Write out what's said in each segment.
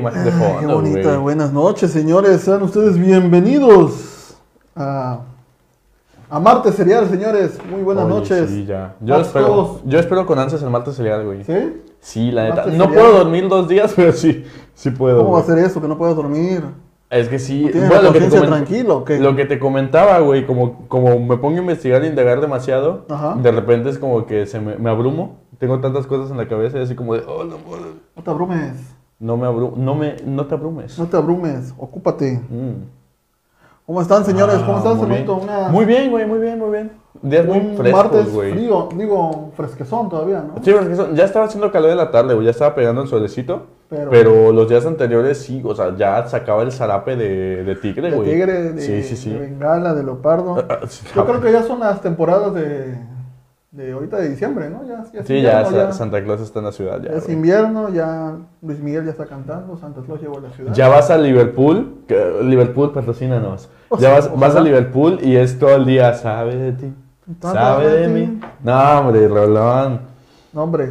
bonita imagen de fondo, qué bonita. güey. Buenas noches, señores. Sean ustedes bienvenidos a, a Martes Serial, señores. Muy buenas Oye, noches. Sí, ya. Yo A espero, todos. yo espero con ansias el martes serial, güey. ¿Sí? Sí, la neta. No puedo dormir dos días, pero sí, sí puedo. ¿Cómo va a ser eso? Que no puedas dormir. Es que sí. ¿Tienes bueno, lo que te tranquilo qué? Lo que te comentaba, güey, como, como me pongo a investigar e indagar demasiado, Ajá. de repente es como que se me, me abrumo. Tengo tantas cosas en la cabeza y así como de, oh, no, puedo". No te abrumes. No me abru no me, no te abrumes. No te abrumes. Ocúpate. Mm. ¿Cómo están, señores? Ah, ¿Cómo están, muy bien. Una- Muy bien, güey, muy bien, muy bien. Días muy un frescos, martes güey. frío. Digo, fresquezón todavía, ¿no? Sí, eso- ya estaba haciendo calor de la tarde, güey, ya estaba pegando el solecito. Pero- Pero, los días anteriores sí, o sea, ya sacaba el zarape de, de tigre, De güey. tigre, de, sí, sí, sí. de bengala, de leopardo. Ah, ah, Yo creo que ya son las temporadas de, de ahorita de diciembre, ¿no? Ya, ya Sí, ya, invierno, Sa- Santa Claus está en la ciudad. Ya, ya es invierno, ya Luis Miguel ya está cantando, Santa Claus llegó a la ciudad. Ya vas a Liverpool, que- Liverpool patrocínanos. O Ya sea, vas, vas a. Liverpool y es todo el día, sabe de ti, sabe de gente. mí. No, hombre, Rolón, No, hombre,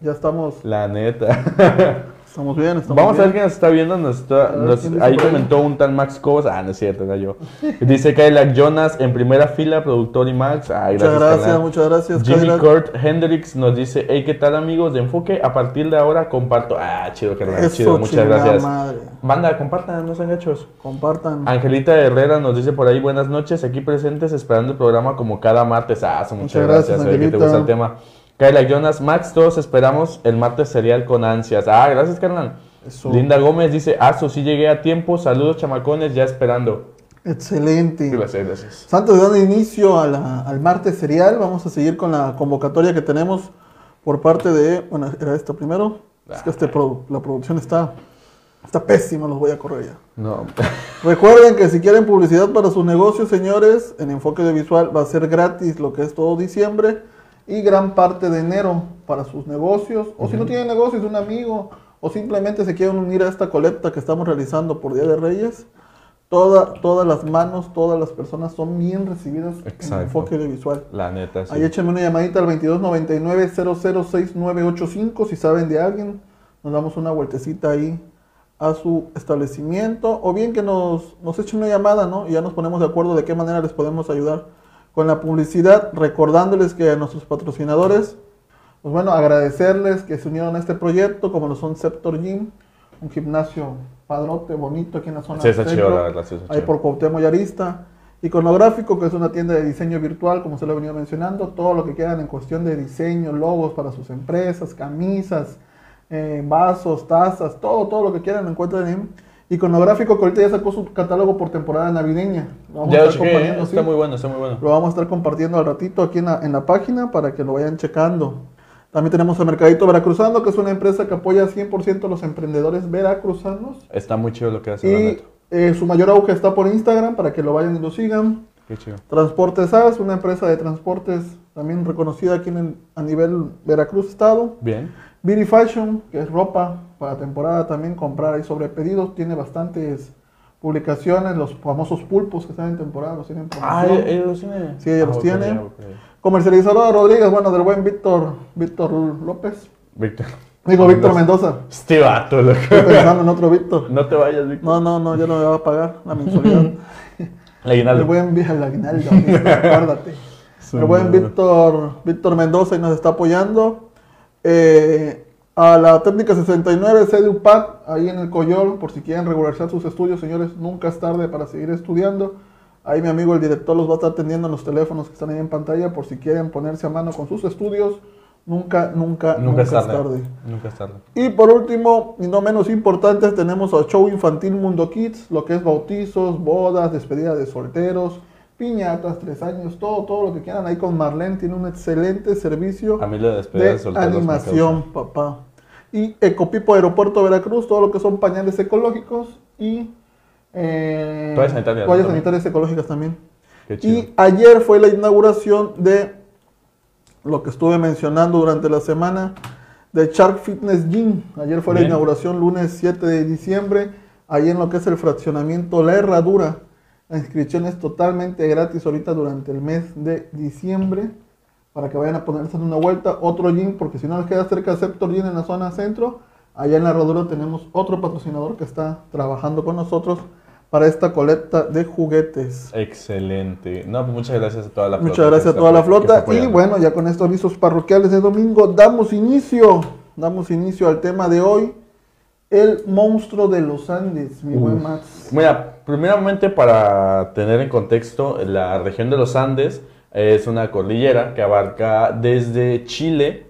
ya estamos, la neta. estamos bien, estamos Vamos a ver quién nos está viendo. Nos está- A ver, nos- ¿quién dice ahí comentó un tal Max Cobos. Ah, no es cierto, era yo. Dice Kailak Jonas en primera fila, productor y Max. Ay, Muchas gracias. gracias, carnal. muchas gracias. Jimmy Cadillac. Kurt Hendricks nos dice: Hey, ¿qué tal, amigos de Enfoque? A partir de ahora comparto. Ah, chido, carnal. Eso, chido, muchas gracias. madre. Banda, compartan, no sean hechos. Compartan. Angelita Herrera nos dice por ahí: Buenas noches, aquí presentes, esperando el programa como cada martes. Ah, muchas, Muchas gracias, gracias, ve que te Angelita. gusta el tema. Kailak Jonas, Max, todos esperamos el martes serial con ansias. Ah, gracias, carnal. Eso. Linda Gómez dice, Aso, sí llegué a tiempo, saludos chamacones, ya esperando. Excelente. Gracias, gracias. Santos dando inicio a la- al martes serial, vamos a seguir con la convocatoria que tenemos por parte de, bueno, era esto primero, es que este produ- la producción está, está pésima, los voy a correr ya. No, Recuerden que si quieren publicidad para sus negocios, señores, en Enfoque de Visual va a ser gratis lo que es todo diciembre y gran parte de enero para sus negocios. O si no tienen negocios, un amigo, o simplemente se quieren unir a esta colecta que estamos realizando por Día de Reyes, toda, todas las manos, todas las personas son bien recibidas Exacto. en Enfoque de Visual. la neta, sí. Ahí échenme una llamadita al 2299-006985 si saben de alguien. Nos damos una vueltecita ahí a su establecimiento o bien que nos, nos echen una llamada, ¿no? Y ya nos ponemos de acuerdo de qué manera les podemos ayudar con la publicidad, recordándoles que a nuestros patrocinadores, pues bueno, agradecerles que se unieron a este proyecto, como lo son Sceptor Gym, un gimnasio padrote, bonito aquí en la zona Sí, está chido, la verdad, sí, está ahí chido. por Cuauhtémoc y Arista. Iconográfico, que es una tienda de diseño virtual, como se lo he venido mencionando, todo lo que quieran en cuestión de diseño, logos para sus empresas, camisas, eh, vasos, tazas, todo, todo lo que quieran lo encuentran en Iconográfico, que ahorita ya sacó su catálogo por temporada navideña. Lo vamos Ya a estar chequé, compartiendo, está sí. muy bueno, está muy bueno. Lo vamos a estar compartiendo al ratito aquí en la, en la página para que lo vayan checando. También tenemos a Mercadito Veracruzano, que es una empresa que apoya 100% a los emprendedores veracruzanos. Está muy chido lo que hace, Y eh, su mayor auge está por Instagram para que lo vayan y lo sigan. Qué chido. Transportes SAS, una empresa de transportes también reconocida aquí en el- a nivel Veracruz Estado. Bien. Beauty Fashion, que es ropa para temporada también, comprar ahí sobre pedidos. Tiene bastantes publicaciones, los famosos pulpos que están en temporada, los tienen en Ah. ¿ellos los tiene? Sí, ella los ok, tiene. ya, ok. Comercializadora Rodríguez, bueno, del buen Víctor, Víctor López. Víctor. Digo, Víctor Mendoza. Este vato, loco. Estoy pensando en otro Víctor. No te vayas, Víctor. No, no, no, ya no me va a pagar la mensualidad. La El aguinaldo. buen Vi- el aguinaldo, Víctor, acuérdate. El buen Víctor, Víctor Mendoza y nos está apoyando. Eh, a la técnica 69 CEDUPAC, ahí en el Coyol, por si quieren regularizar sus estudios, señores, nunca es tarde para seguir estudiando. Ahí mi amigo el director los va a estar atendiendo en los teléfonos que están ahí en pantalla, por si quieren ponerse a mano con sus estudios. Nunca, nunca, Nunca es tarde. Nunca es tarde. y por último, y no menos importante, tenemos al show infantil Mundo Kids, lo que es bautizos, bodas, despedida de solteros, piñatas, tres años, todo, todo lo que quieran. Ahí con Marlene tiene un excelente servicio A mí despedida de animación, papá. Y Ecopipo Aeropuerto Veracruz, todo lo que son pañales ecológicos y eh, Toallas sanitarias, toallas sanitarias ecológicas también. Qué chido. Y ayer fue la inauguración de lo que estuve mencionando durante la semana de Shark Fitness Gym. Ayer fue la inauguración lunes 7 de diciembre, ahí en lo que es el fraccionamiento La Herradura. La inscripción es totalmente gratis ahorita durante el mes de diciembre para que vayan a ponerse en una vuelta. Otro gym, porque si no les queda cerca Septor Gym en la zona centro, allá en la Rodura tenemos otro patrocinador que está trabajando con nosotros para esta colecta de juguetes. Excelente. No, pues muchas gracias a toda la flota. Muchas gracias a toda la flota. Y bueno, ya con estos avisos parroquiales de domingo, damos inicio, damos inicio al tema de hoy. El monstruo de los Andes, mi buen Max. Mira, primeramente para tener en contexto, la región de los Andes es una cordillera que abarca desde Chile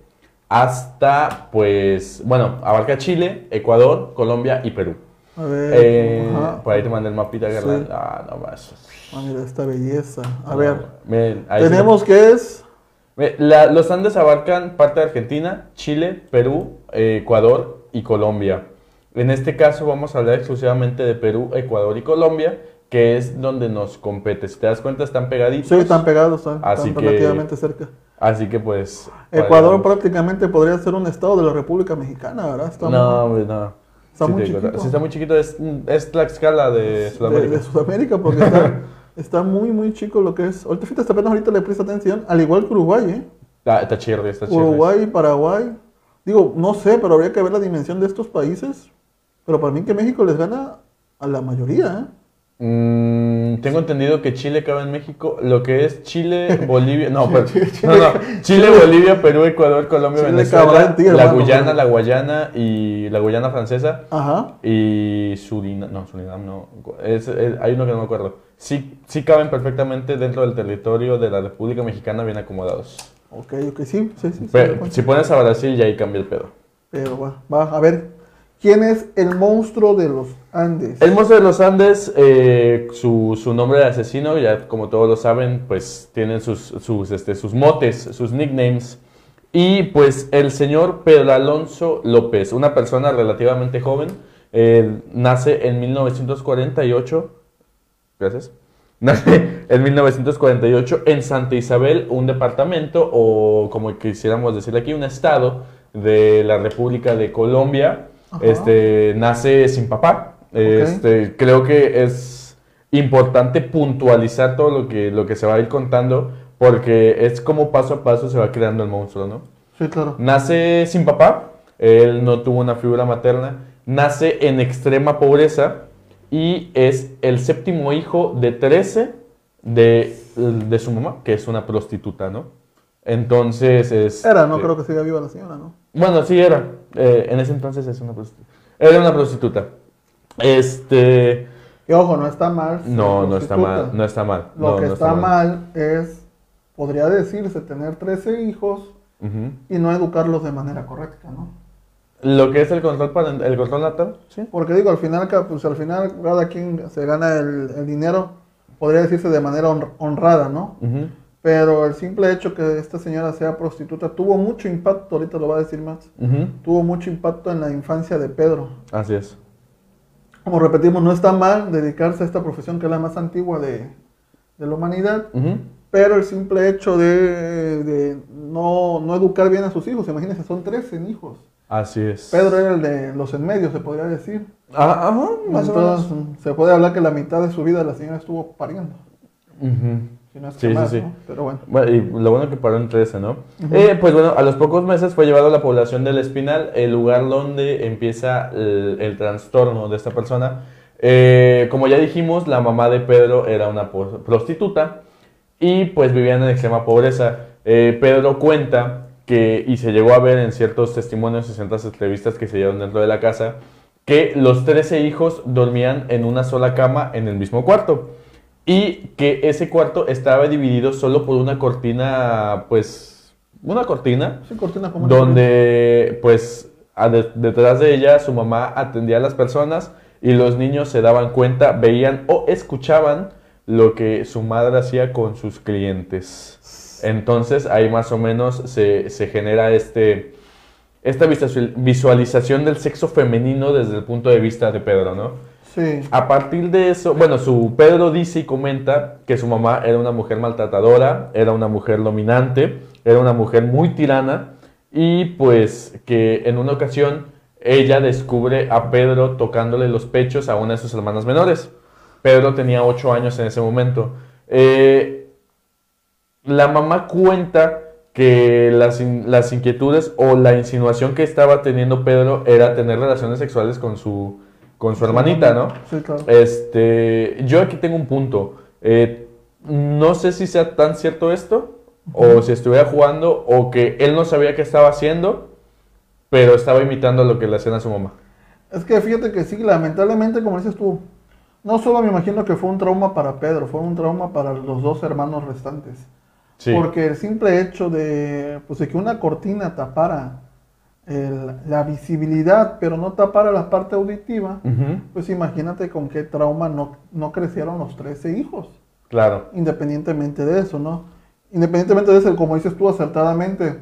hasta, pues, bueno, abarca Chile, Ecuador, Colombia y Perú. A ver. Eh, por ahí te mandé el mapita, Ah, no más. Ah, mira esta belleza. A ver. tenemos que es. los Andes abarcan parte de Argentina, Chile, Perú, Ecuador y Colombia. En este caso vamos a hablar exclusivamente de Perú, Ecuador y Colombia, que es donde nos compete. Si te das cuenta, están pegaditos. Sí, están pegados, están, relativamente cerca. Así que pues... Ecuador prácticamente podría ser un estado de la República Mexicana, ¿verdad? no, no. Está muy chiquito. Sí, está muy chiquito. Es, es la escala de Sudamérica. De, Sudamérica, porque está, muy, muy chico lo que es. Ahorita fíjate, apenas ahorita le presta atención, al igual que Uruguay, ¿eh? Ah, está chido, está chido. Uruguay, Paraguay. Digo, no sé, pero habría que ver la dimensión de estos países. Pero para mí que México les gana a la mayoría, ¿eh? Mm, tengo entendido que Chile cabe en México. Lo que es Chile, Bolivia. No, pero, no, no. Chile, Bolivia, Perú, Ecuador, Colombia, Venezuela, la Guyana, la Guayana y la Guyana francesa. Ajá. Y Surinam. No, Surinam no. hay uno que no me acuerdo. Sí, sí caben perfectamente dentro del territorio de la República Mexicana, bien acomodados. Ok, ok, sí, sí, sí. si pones a Brasil, ya ahí cambia el pedo. Pero va, va, a ver, ¿Quién es el monstruo de los Andes? El monstruo de los Andes, eh, su, nombre de asesino, ya como todos lo saben, pues tienen sus, sus, este, sus motes, sus nicknames. Y pues el señor Pedro Alonso López, una persona relativamente joven, eh, nace en 1948. Gracias. Nace en 1948 en Santa Isabel, un departamento, o como quisiéramos decir aquí, un estado de la República de Colombia este, nace sin papá. Este, creo que es importante puntualizar todo lo que, lo que se va a ir contando porque es como paso a paso se va creando el monstruo, ¿no? Sí, claro. Nace sin papá, él no tuvo una figura materna, nace en extrema pobreza y es el séptimo hijo de 13 de, de su mamá, que es una prostituta, ¿no? Entonces es... Era, no creo que siga viva la señora, ¿no? Bueno, sí era. Eh, en ese entonces es una prostituta. Era una prostituta. Este. Y ojo, no está mal. No, no está mal. No está mal. Lo que está, mal. es, podría decirse, tener 13 hijos y no educarlos de manera correcta, ¿no? Lo que es el control para el control natal, sí. Porque digo, al final, pues al final cada quien se gana el, dinero, podría decirse de manera honrada, ¿no? Pero el simple hecho que esta señora sea prostituta tuvo mucho impacto, ahorita lo va a decir más, tuvo mucho impacto en la infancia de Pedro. Así es. Como repetimos, no está mal dedicarse a esta profesión que es la más antigua de, la humanidad, pero el simple hecho de, no, educar bien a sus hijos, imagínense, son 13 hijos. Así es. Pedro era el de los en medio, se podría decir. Ah, ajá, más Entonces, se puede hablar que la mitad de su vida la señora estuvo pariendo sí, sí, sí. Pero bueno. Y lo bueno que paró en 13, ¿no? Eh, pues bueno, a los pocos meses fue llevado a la población del Espinal, el lugar donde empieza el, trastorno de esta persona. Eh, como ya dijimos, la mamá de Pedro era una prostituta y pues vivían en extrema pobreza. Eh, Pedro cuenta que, y se llegó a ver en ciertos testimonios y ciertas entrevistas que se dieron dentro de la casa, que los 13 hijos dormían en una sola cama en el mismo cuarto y que ese cuarto estaba dividido solo por una cortina, pues, una cortina, sí, cortina donde, pues, detrás de ella su mamá atendía a las personas y los niños se daban cuenta, veían o escuchaban lo que su madre hacía con sus clientes. Entonces ahí más o menos se, se genera este, esta visualización del sexo femenino desde el punto de vista de Pedro, ¿no? A partir de eso, bueno, su Pedro dice y comenta que su mamá era una mujer maltratadora, era una mujer dominante, era una mujer muy tirana y pues que en una ocasión ella descubre a Pedro tocándole los pechos a una de sus hermanas menores. Pedro tenía ocho años en ese momento. Eh, la mamá cuenta que las, las inquietudes o la insinuación que estaba teniendo Pedro era tener relaciones sexuales con su, con su hermanita, ¿no? Sí, claro. Este, yo aquí tengo un punto. Eh, no sé si sea tan cierto esto, o si estuviera jugando, o que él no sabía qué estaba haciendo, pero estaba imitando lo que le hacían a su mamá. Es que fíjate que sí, lamentablemente, como dices tú, no solo me imagino que fue un trauma para Pedro, fue un trauma para los dos hermanos restantes. Sí. Porque el simple hecho de, pues, de que una cortina tapara el- la visibilidad, pero no tapara la parte auditiva, Ujú, pues imagínate con qué trauma no, no crecieron los 13 hijos, Claro. independientemente de eso, ¿no? Independientemente de eso, como dices tú acertadamente,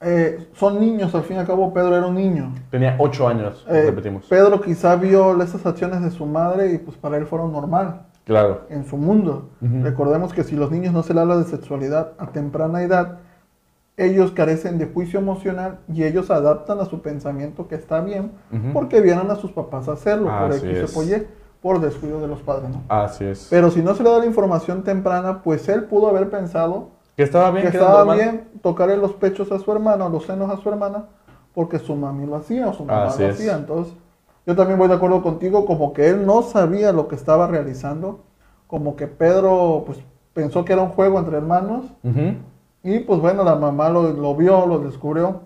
eh, son niños, al fin y al cabo Pedro era un niño. Tenía ocho años, Eh, repetimos. Pedro quizá vio esas acciones de su madre y pues para él fueron normal Claro. en su mundo. Ujú. Recordemos que si los niños no se les habla de sexualidad a temprana edad, ellos carecen de juicio emocional y ellos adaptan a su pensamiento que está bien Ujú. porque vieron a sus papás hacerlo por Así X o por Y, por descuido de los padres. ¿no? Así es. Pero si no se le da la información temprana, pues él pudo haber pensado que estaba bien, que estaba bien tocarle los pechos a su hermano, los senos a su hermana, porque su mami lo hacía o su mamá Así lo es. hacía. Entonces, yo también voy de acuerdo contigo, como que él no sabía lo que estaba realizando, como que Pedro pues pensó que era un juego entre hermanos, Ujú. Y pues bueno, la mamá lo, lo vio, lo descubrió.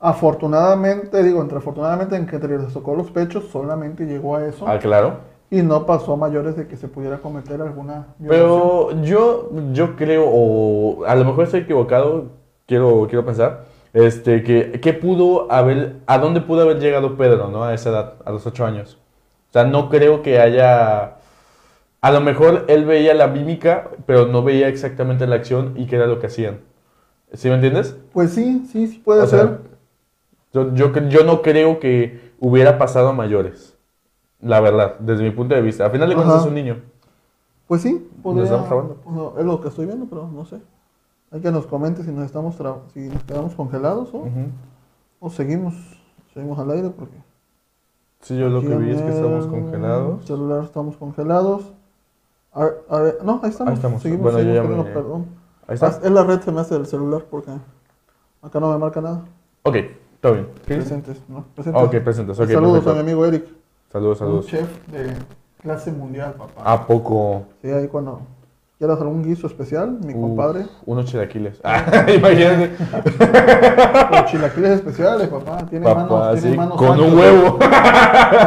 Afortunadamente, digo, entre afortunadamente en que les tocó los pechos, solamente llegó a eso Ah, claro. y no pasó a mayores de que se pudiera cometer alguna violación. Pero yo, yo creo, o a lo mejor estoy equivocado, quiero, quiero pensar, este, que, que pudo haber, a dónde pudo haber llegado Pedro, ¿no? A esa edad, a los ocho años. O sea, no creo que haya, a lo mejor él veía la mímica, pero no veía exactamente la acción y qué era lo que hacían. ¿Sí me entiendes? Pues sí, sí, sí puede O sea, ser. yo, yo, cre- yo no creo que hubiera pasado a mayores. La verdad, desde mi punto de vista. A final de cuentas es un niño. Pues sí, podría, estamos grabando? pues no, es lo que estoy viendo, pero no sé. Hay que nos comente si nos estamos si nos quedamos congelados o, o seguimos, seguimos al aire porque Sí, yo lo que vi es que estamos el congelados. celular estamos congelados. A ver, no, ahí estamos. Ahí estamos. Seguimos, Bueno, yo ya me- perdón. Ahí está. Ah, Es la red se me hace del celular porque acá no me marca nada. Ok, todo bien. ¿Qué dice? Presentes, ¿no? Presentes. Ok, presentas. Ok, saludos perfecto. a mi amigo Eric, Saludos, un saludos. chef de clase mundial, papá. ¿A poco? Sí, ahí cuando quieras algún guiso especial, mi Uf, compadre. Unos chilaquiles. Ah, imagínate. Los chilaquiles especiales, papá. Tiene Papá, manos, sí, tiene manos con un santas. huevo.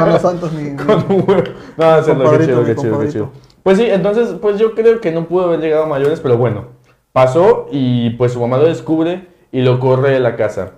Manos santas, mi. mi- con un huevo. No, eso es lo que chido, qué chido, qué compadrito. chido. Pues sí, entonces, pues yo creo que no pudo haber llegado a mayores, pero bueno. Pasó y pues su mamá lo descubre y lo corre de la casa.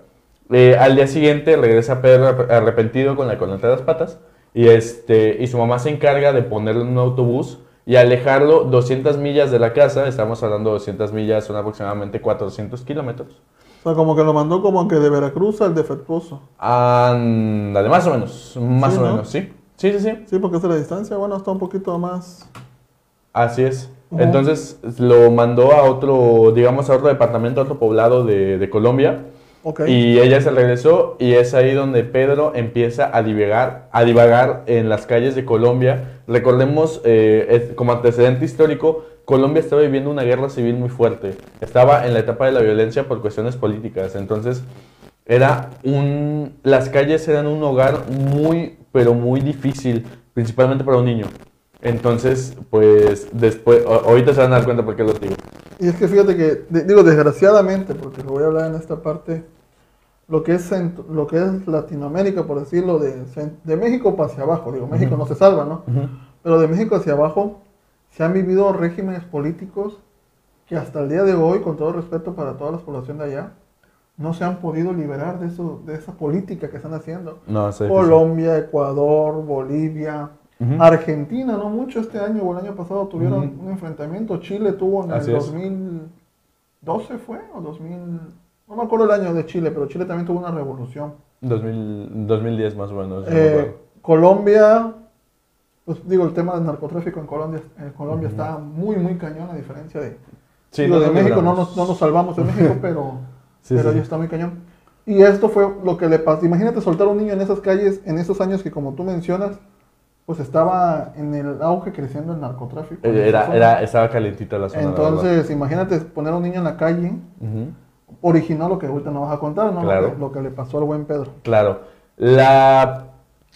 Eh, al día siguiente regresa Pedro arrep- arrepentido con la corneta de las patas y, este, y su mamá se encarga de ponerle en un autobús y alejarlo 200 millas de la casa. Estamos hablando de 200 millas, son aproximadamente 400 kilómetros. O sea, como que lo mandó como que de Veracruz al defectuoso. Ándale, más o menos, más Sí, o ¿no? menos, sí. Sí, sí, sí. Sí, porque es la distancia. Bueno, está un poquito más. Así es. Entonces lo mandó a otro, digamos, a otro departamento, a otro poblado de, de Colombia. Y ella se regresó y es ahí donde Pedro empieza a divagar, a divagar en las calles de Colombia. Recordemos, eh, como antecedente histórico, Colombia estaba viviendo una guerra civil muy fuerte. Estaba en la etapa de la violencia por cuestiones políticas. Entonces, era un, las calles eran un hogar muy, pero muy difícil, principalmente para un niño. Entonces, pues después, ahorita se van a dar cuenta por qué lo digo. Y es que fíjate que, digo desgraciadamente, porque lo voy a hablar en esta parte, lo que es, lo que es Latinoamérica, por decirlo, de, de México para hacia abajo, digo, México no se salva, ¿no? Pero de México hacia abajo se han vivido regímenes políticos que hasta el día de hoy, con todo respeto para toda la población de allá, no se han podido liberar de, eso, de esa política que están haciendo. No. Colombia, Ecuador, Bolivia, Ujú. Argentina, no mucho este año o el año pasado tuvieron Ujú. un enfrentamiento. Chile tuvo en Así el es. 2012 fue o 2000, no me acuerdo el año de Chile, pero Chile también tuvo una revolución. 2000, 2010 más o menos. no me Eh. Colombia, pues digo, el tema del narcotráfico en Colombia, en Colombia está muy, muy cañón a diferencia de, Sí, digo, no de México, no nos, no nos salvamos de México, pero, Sí, pero sí. está muy cañón. Y esto fue lo que le pasó. Imagínate soltar a un niño en esas calles, en esos años que como tú mencionas, pues estaba en el auge creciendo el narcotráfico. Era, estaba calentita la zona. la. Entonces, imagínate poner a un niño en la calle, Ujú. originó lo que ahorita nos vas a contar, ¿no? Claro. Lo, que, lo que le pasó al buen Pedro. Claro. La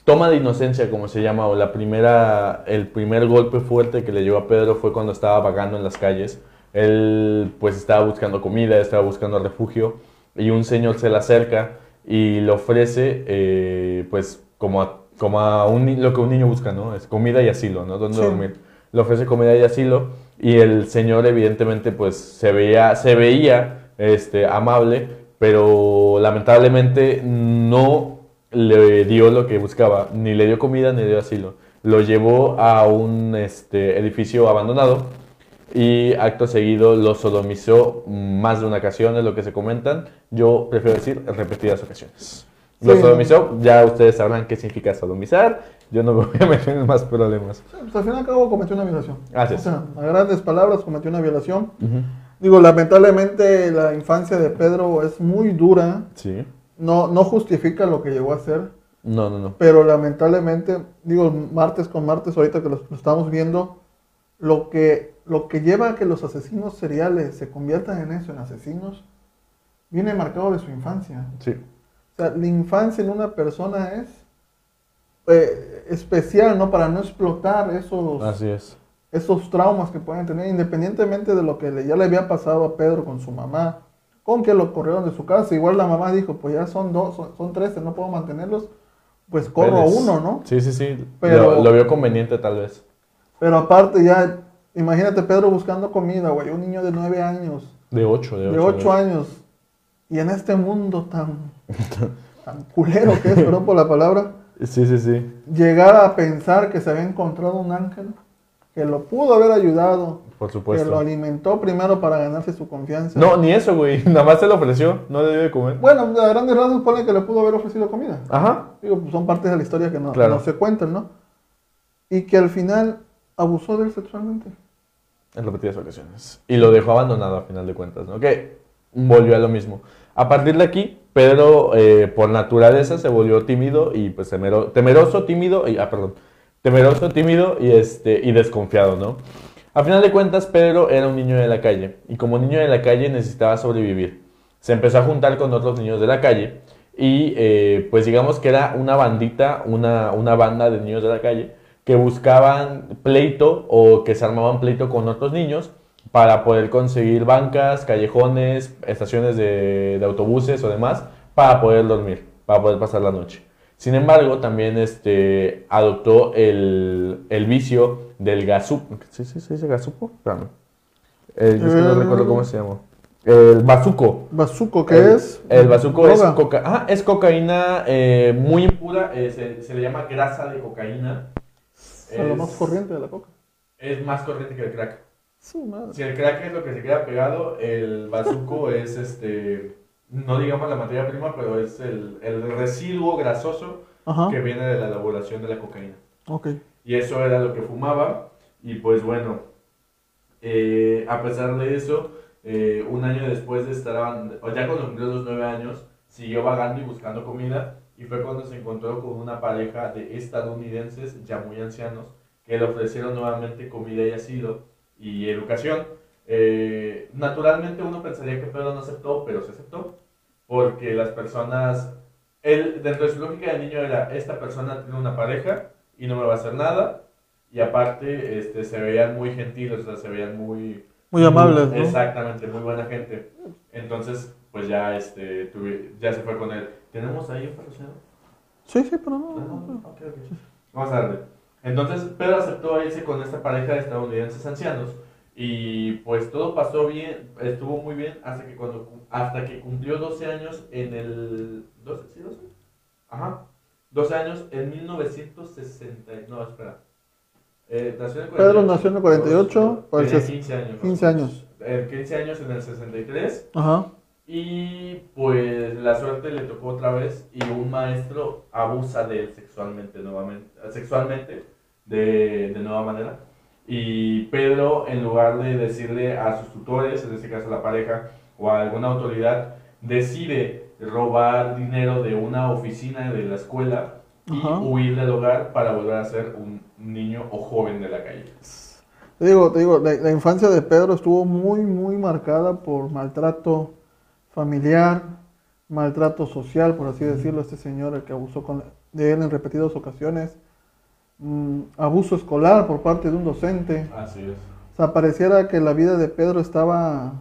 toma de inocencia, como se llama, o la primera, el primer golpe fuerte que le llevó a Pedro fue cuando estaba vagando en las calles. Él pues estaba buscando comida, estaba buscando refugio y un señor se le acerca y le ofrece eh, pues como a, como a un, lo que un niño busca, ¿no? Es comida y asilo, ¿no? Donde Sí. dormir. Le ofrece comida y asilo y el señor evidentemente pues se veía, se veía este, amable, pero lamentablemente no le dio lo que buscaba, ni le dio comida ni le dio asilo. Lo llevó a un este, edificio abandonado y acto seguido lo sodomizó más de una ocasión, es lo que se comentan. Yo prefiero decir repetidas ocasiones. Lo Sí. sodomizó, ya ustedes sabrán qué significa sodomizar. Yo no me voy a meter en más problemas. Sí, pues al fin y al cabo cometió una violación. Así es. O sea, a grandes palabras cometió una violación. Digo, lamentablemente la infancia de Pedro es muy dura. Sí. No, no justifica lo que llegó a hacer. No, no, no. Pero lamentablemente, digo, martes con martes, ahorita que lo, lo estamos viendo, lo que, lo que lleva a que los asesinos seriales se conviertan en eso, en asesinos, viene marcado de su infancia. Sí. O sea, la infancia en una persona es eh, especial, ¿no? Para no explotar esos, Así es. esos traumas que pueden tener, independientemente de lo que le- ya le había pasado a Pedro con su mamá, con que lo corrieron de su casa. Igual la mamá dijo, pues ya son dos, son, son trece, no puedo mantenerlos, pues corro a uno, ¿no? Sí, sí, sí. Pero- Lo, lo vio conveniente tal vez. Pero aparte ya, imagínate Pedro buscando comida, güey, un niño de nueve años, De 8, de 8. de ocho años, y en este mundo tan, tan culero que es, perdón por la palabra, Sí, sí, sí. llegar a pensar que se había encontrado un ángel que lo pudo haber ayudado, Por que supuesto. lo alimentó primero para ganarse su confianza. No, ni eso, güey. Nada más se lo ofreció. No le dio de comer. Bueno, a grandes rasgos pone que le pudo haber ofrecido comida. Ajá. Digo, pues son partes de la historia que no, Claro. no se cuentan, ¿no? Y que al final abusó de él sexualmente. En repetidas ocasiones. Y lo dejó abandonado a final de cuentas, ¿no? Que volvió a lo mismo. A partir de aquí, Pedro, eh, por naturaleza, se volvió tímido y pues temero- temeroso, tímido, y, ah, perdón, temeroso, tímido y, este, y desconfiado, ¿no? A final de cuentas, Pedro era un niño de la calle y como niño de la calle necesitaba sobrevivir. Se empezó a juntar con otros niños de la calle y eh, pues digamos que era una bandita, una, una banda de niños de la calle que buscaban pleito o que se armaban pleito con otros niños para poder conseguir bancas, callejones, estaciones de, de autobuses o demás para poder dormir, para poder pasar la noche. Sin embargo, también este, adoptó el, el vicio del gasupo. ¿Sí, sí, se dice gasupo? Espérame. Eh, yo es que no Eh. recuerdo cómo se llama. El bazuco. Bazuco, ¿qué El- es? El bazuco es, coca ah, es cocaína eh, muy impura, eh, se, se le llama grasa de cocaína. Es lo Es- más corriente de la coca. Es más corriente que el crack. Su madre. Si el crack es lo que se queda pegado, el bazuco es este, no digamos la materia prima, pero es el, el residuo grasoso Ajá. que viene de la elaboración de la cocaína. Ok. Y eso era lo que fumaba. Y pues bueno, eh, a pesar de eso, eh, un año después de estar, o ya cuando cumplió los nueve años, siguió vagando y buscando comida. Y fue cuando se encontró con una pareja de estadounidenses ya muy ancianos que le ofrecieron nuevamente comida y asilo y educación. Eh, naturalmente uno pensaría que Pedro no aceptó, pero se aceptó. Porque las personas, él, dentro de su lógica de niño era, esta persona tiene una pareja y no me va a hacer nada. Y aparte, este, se veían muy gentiles, o sea, se veían muy... Muy amables, ¿no? Exactamente, muy buena gente. Entonces, pues ya, este, tuve- ya se fue con él. ¿Tenemos ahí un patrocinador? Sí, sí, pero no. Ah, no, no. ok, ok. Vamos a darle. Entonces, Pedro aceptó irse con esta pareja de estadounidenses ancianos y pues todo pasó bien, estuvo muy bien hasta que cuando cu- hasta que cumplió 12 años en el 12, ¿sí 12? Ajá. 12 años en 1960, no, espera. Eh, nació en el Pedro 48, nació en el 48, pues tenía es 15 años. más 15 o menos. años. Eh, 15 años en el 63 Ajá. Y pues la suerte le tocó otra vez y un maestro abusa de él sexualmente nuevamente, sexualmente de, de nueva manera. Y Pedro, en lugar de decirle a sus tutores, en este caso a la pareja o a alguna autoridad, decide robar dinero de una oficina de la escuela y Ajá. huir del hogar para volver a ser un niño o joven de la calle. Te digo, te digo, la, la infancia de Pedro estuvo muy, muy marcada por maltrato familiar, maltrato social, por así decirlo, este señor, el que abusó con, de él en repetidas ocasiones, mm, abuso escolar por parte de un docente. Así es. O sea, pareciera que la vida de Pedro estaba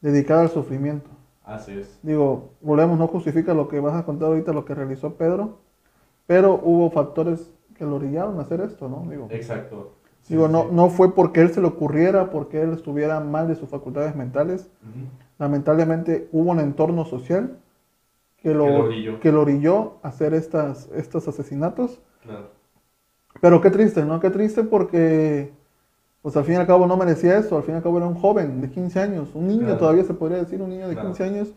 dedicada al sufrimiento. Así es. Digo, volvemos, no justifica lo que vas a contar ahorita, lo que realizó Pedro, pero hubo factores que lo orillaron a hacer esto, ¿no? Digo, Exacto. Sí, digo sí, no, no fue porque él se le ocurriera, porque él estuviera mal de sus facultades mentales. Ujú. Lamentablemente hubo un entorno social que lo, Que lo orilló. que lo orilló a hacer estas, estos asesinatos. Claro. Pero qué triste, ¿no? Qué triste porque, pues al fin y al cabo no merecía eso. Al fin y al cabo era un joven de 15 años, un niño Claro. todavía se podría decir, un niño de Claro. 15 años,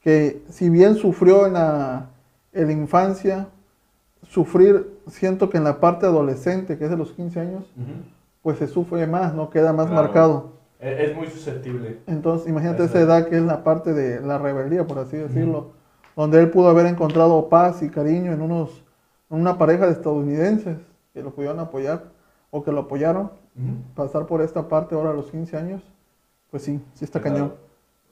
que si bien sufrió en la, en la infancia, sufrir, siento que en la parte adolescente, que es de los 15 años, pues se sufre más, ¿no? Queda más marcado. Es, es muy susceptible. Entonces, imagínate esa edad que es la parte de la rebeldía, por así decirlo, donde él pudo haber encontrado paz y cariño en, unos, en una pareja de estadounidenses que lo pudieron apoyar o que lo apoyaron. Pasar por esta parte ahora a los 15 años, pues sí, sí está Claro. cañón.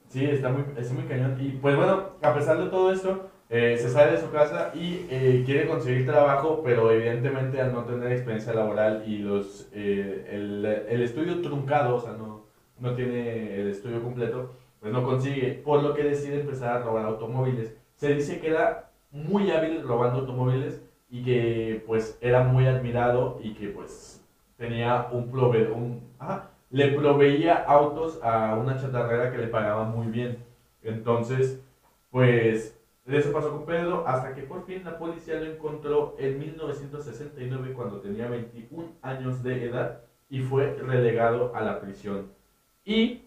Sí, está muy, está muy cañón. Y pues bueno, a pesar de todo esto, eh, se sale de su casa y eh, quiere conseguir trabajo, pero evidentemente al no tener experiencia laboral y los eh, el, el estudio truncado, o sea, no, no tiene el estudio completo, pues no consigue, por lo que decide empezar a robar automóviles. Se dice que era muy hábil robando automóviles y que pues era muy admirado y que pues tenía un proveedor, un, ajá, le proveía autos a una chatarrera que le pagaba muy bien. Entonces, pues, eso pasó con Pedro hasta que por fin la policía lo encontró en 1969 cuando tenía 21 años de edad y fue relegado a la prisión. Y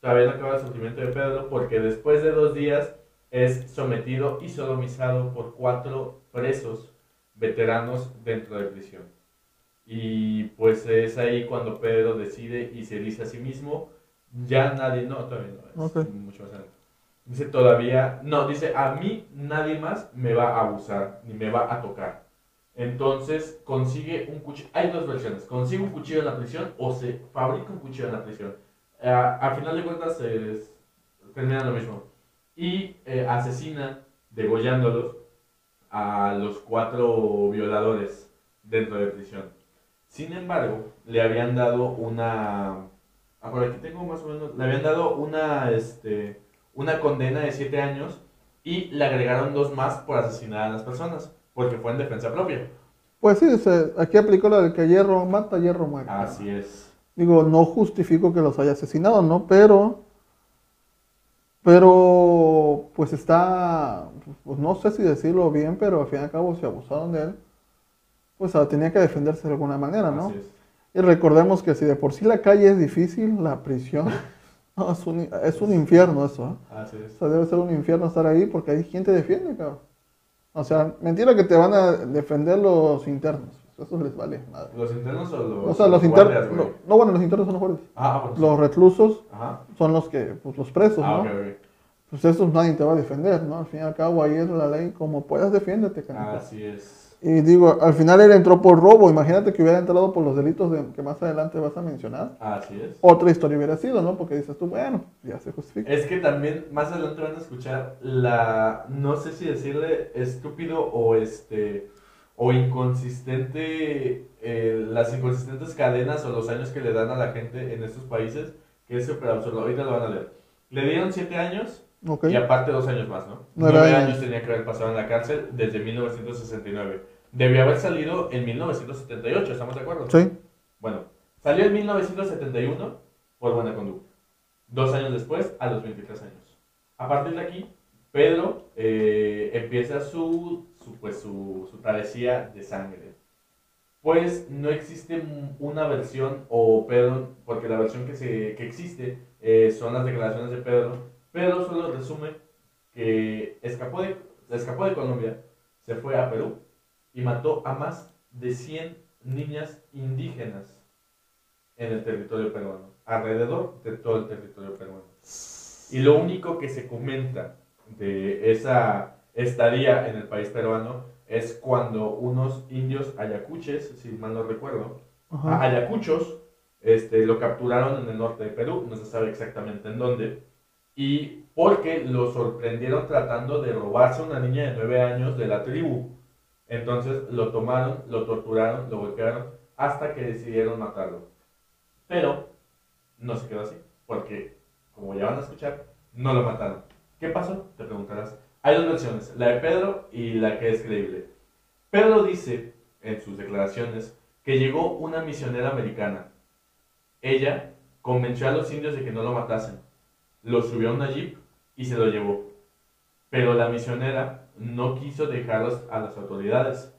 todavía no acaba el sufrimiento de Pedro porque después de dos días es sometido y sodomizado por cuatro presos veteranos dentro de prisión. Y pues es ahí cuando Pedro decide y se dice a sí mismo, ya nadie, no, todavía no, es mucho más adelante. Dice todavía, no, dice, a mí nadie más me va a abusar, ni me va a tocar. Entonces consigue un cuchillo, hay dos versiones, consigue un cuchillo en la prisión o se fabrica un cuchillo en la prisión. Eh, a final de cuentas es- termina lo mismo. Y eh, asesina, degollándolos, a los cuatro violadores dentro de prisión. Sin embargo, le habían dado una... Ah, por aquí tengo más o menos... Le habían dado una, este, una condena de siete años y le agregaron dos más por asesinar a las personas, porque fue en defensa propia. Pues sí, se- aquí aplicó la de que hierro mata, hierro muere. Así es. Digo, no justifico que los haya asesinado, ¿no? Pero, pero, pues está, pues no sé si decirlo bien, pero al fin y al cabo si abusaron de él, pues ah, tenía que defenderse de alguna manera, ¿no? Y recordemos que si de por sí la calle es difícil, la prisión no, es, un, es un infierno eso, ¿eh? Así es. O sea, debe ser un infierno estar ahí porque hay quien te defiende, cabrón. O sea, mentira que te van a defender los internos. Eso les vale nada. ¿Los internos o los, O sea, los guardias, internos. No, no, bueno, los internos son los guardias. Ah. Los reclusos Ajá. son los que, pues los presos, Ah, ¿no? ok, ok. Pues esos nadie te va a defender, ¿no? Al fin y al cabo ahí es la ley, como puedas defiéndete, canijo. Así es. Y digo, al final él entró por robo, imagínate que hubiera entrado por los delitos de- que más adelante vas a mencionar. Así es. Otra historia hubiera sido, ¿no? Porque dices tú, bueno, ya se justifica. Es que también más adelante van a escuchar la, no sé si decirle estúpido o este, o inconsistente, eh, las inconsistentes cadenas o los años que le dan a la gente en estos países, que es súper absurdo. Ahorita lo van a leer. Le dieron siete años Ok. y aparte dos años más, ¿no? Nueve Nueve años. años tenía que haber pasado en la cárcel desde 1969. Debió haber salido en 1978, ¿estamos de acuerdo? Sí. Bueno, salió en 1971 por buena conducta. Dos años después, a los 23 años. A partir de aquí, Pedro eh, empieza su, su, pues, su, su travesía de sangre. Pues no existe una versión, o Pedro, porque la versión que, se, que existe eh, son las declaraciones de Pedro. Pedro solo resume que escapó de, escapó de Colombia, se fue a Perú y mató a más de 100 niñas indígenas en el territorio peruano, alrededor de todo el territorio peruano. Y lo único que se comenta de esa estadía en el país peruano es cuando unos indios ayacuches, si mal no recuerdo, Ajá. ayacuchos, este, lo capturaron en el norte de Perú, no se sabe exactamente en dónde, y porque lo sorprendieron tratando de robarse a una niña de 9 años de la tribu. Entonces lo tomaron, lo torturaron, lo golpearon hasta que decidieron matarlo. Pero no se quedó así, porque como ya van a escuchar, no lo mataron. ¿Qué pasó? Te preguntarás. Hay dos versiones, la de Pedro y la que es creíble. Pedro dice en sus declaraciones que llegó una misionera americana. Ella convenció a los indios de que no lo matasen. Lo subió a una jeep y se lo llevó. Pero la misionera no quiso dejarlos a las autoridades,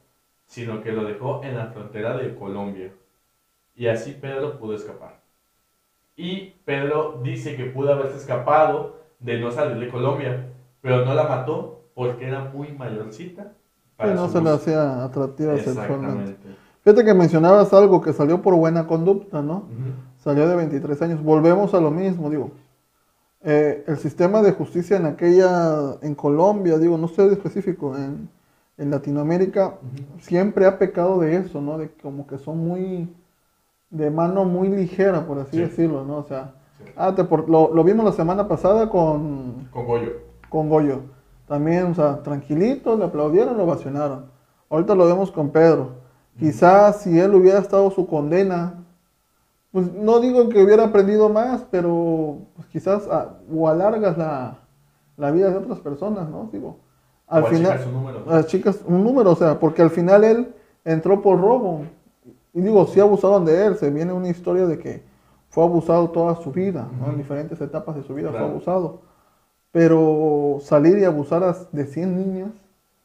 sino que lo dejó en la frontera de Colombia. Y así Pedro pudo escapar. Y Pedro dice que pudo haberse escapado de no salir de Colombia, pero no la mató porque era muy mayorcita. Y no se le hacía atractiva sexualmente. Fíjate que mencionabas algo que salió por buena conducta, ¿no? Salió de 23 años. Volvemos a lo mismo, digo. Eh, el sistema de justicia en aquella, en Colombia, digo, no sé de específico, en, en Latinoamérica, siempre ha pecado de eso, ¿no? De como que son muy, de mano muy ligera, por así decirlo, ¿no? O sea, ah, lo, lo, vimos la semana pasada con... Con Goyo. Con Goyo. También, o sea, tranquilito, le aplaudieron, lo vacionaron. Ahorita lo vemos con Pedro. Quizás si él hubiera estado su condena, pues no digo que hubiera aprendido más, pero pues quizás ah, o alargas la, la, vida de otras personas, ¿no? Digo, al final, un número. Las chicas, un número, o sea, porque al final él entró por robo. Y digo, sí abusaron de él, se viene una historia de que fue abusado toda su vida, ¿no? En diferentes etapas de su vida fue abusado. Pero salir y abusar de 100 niñas.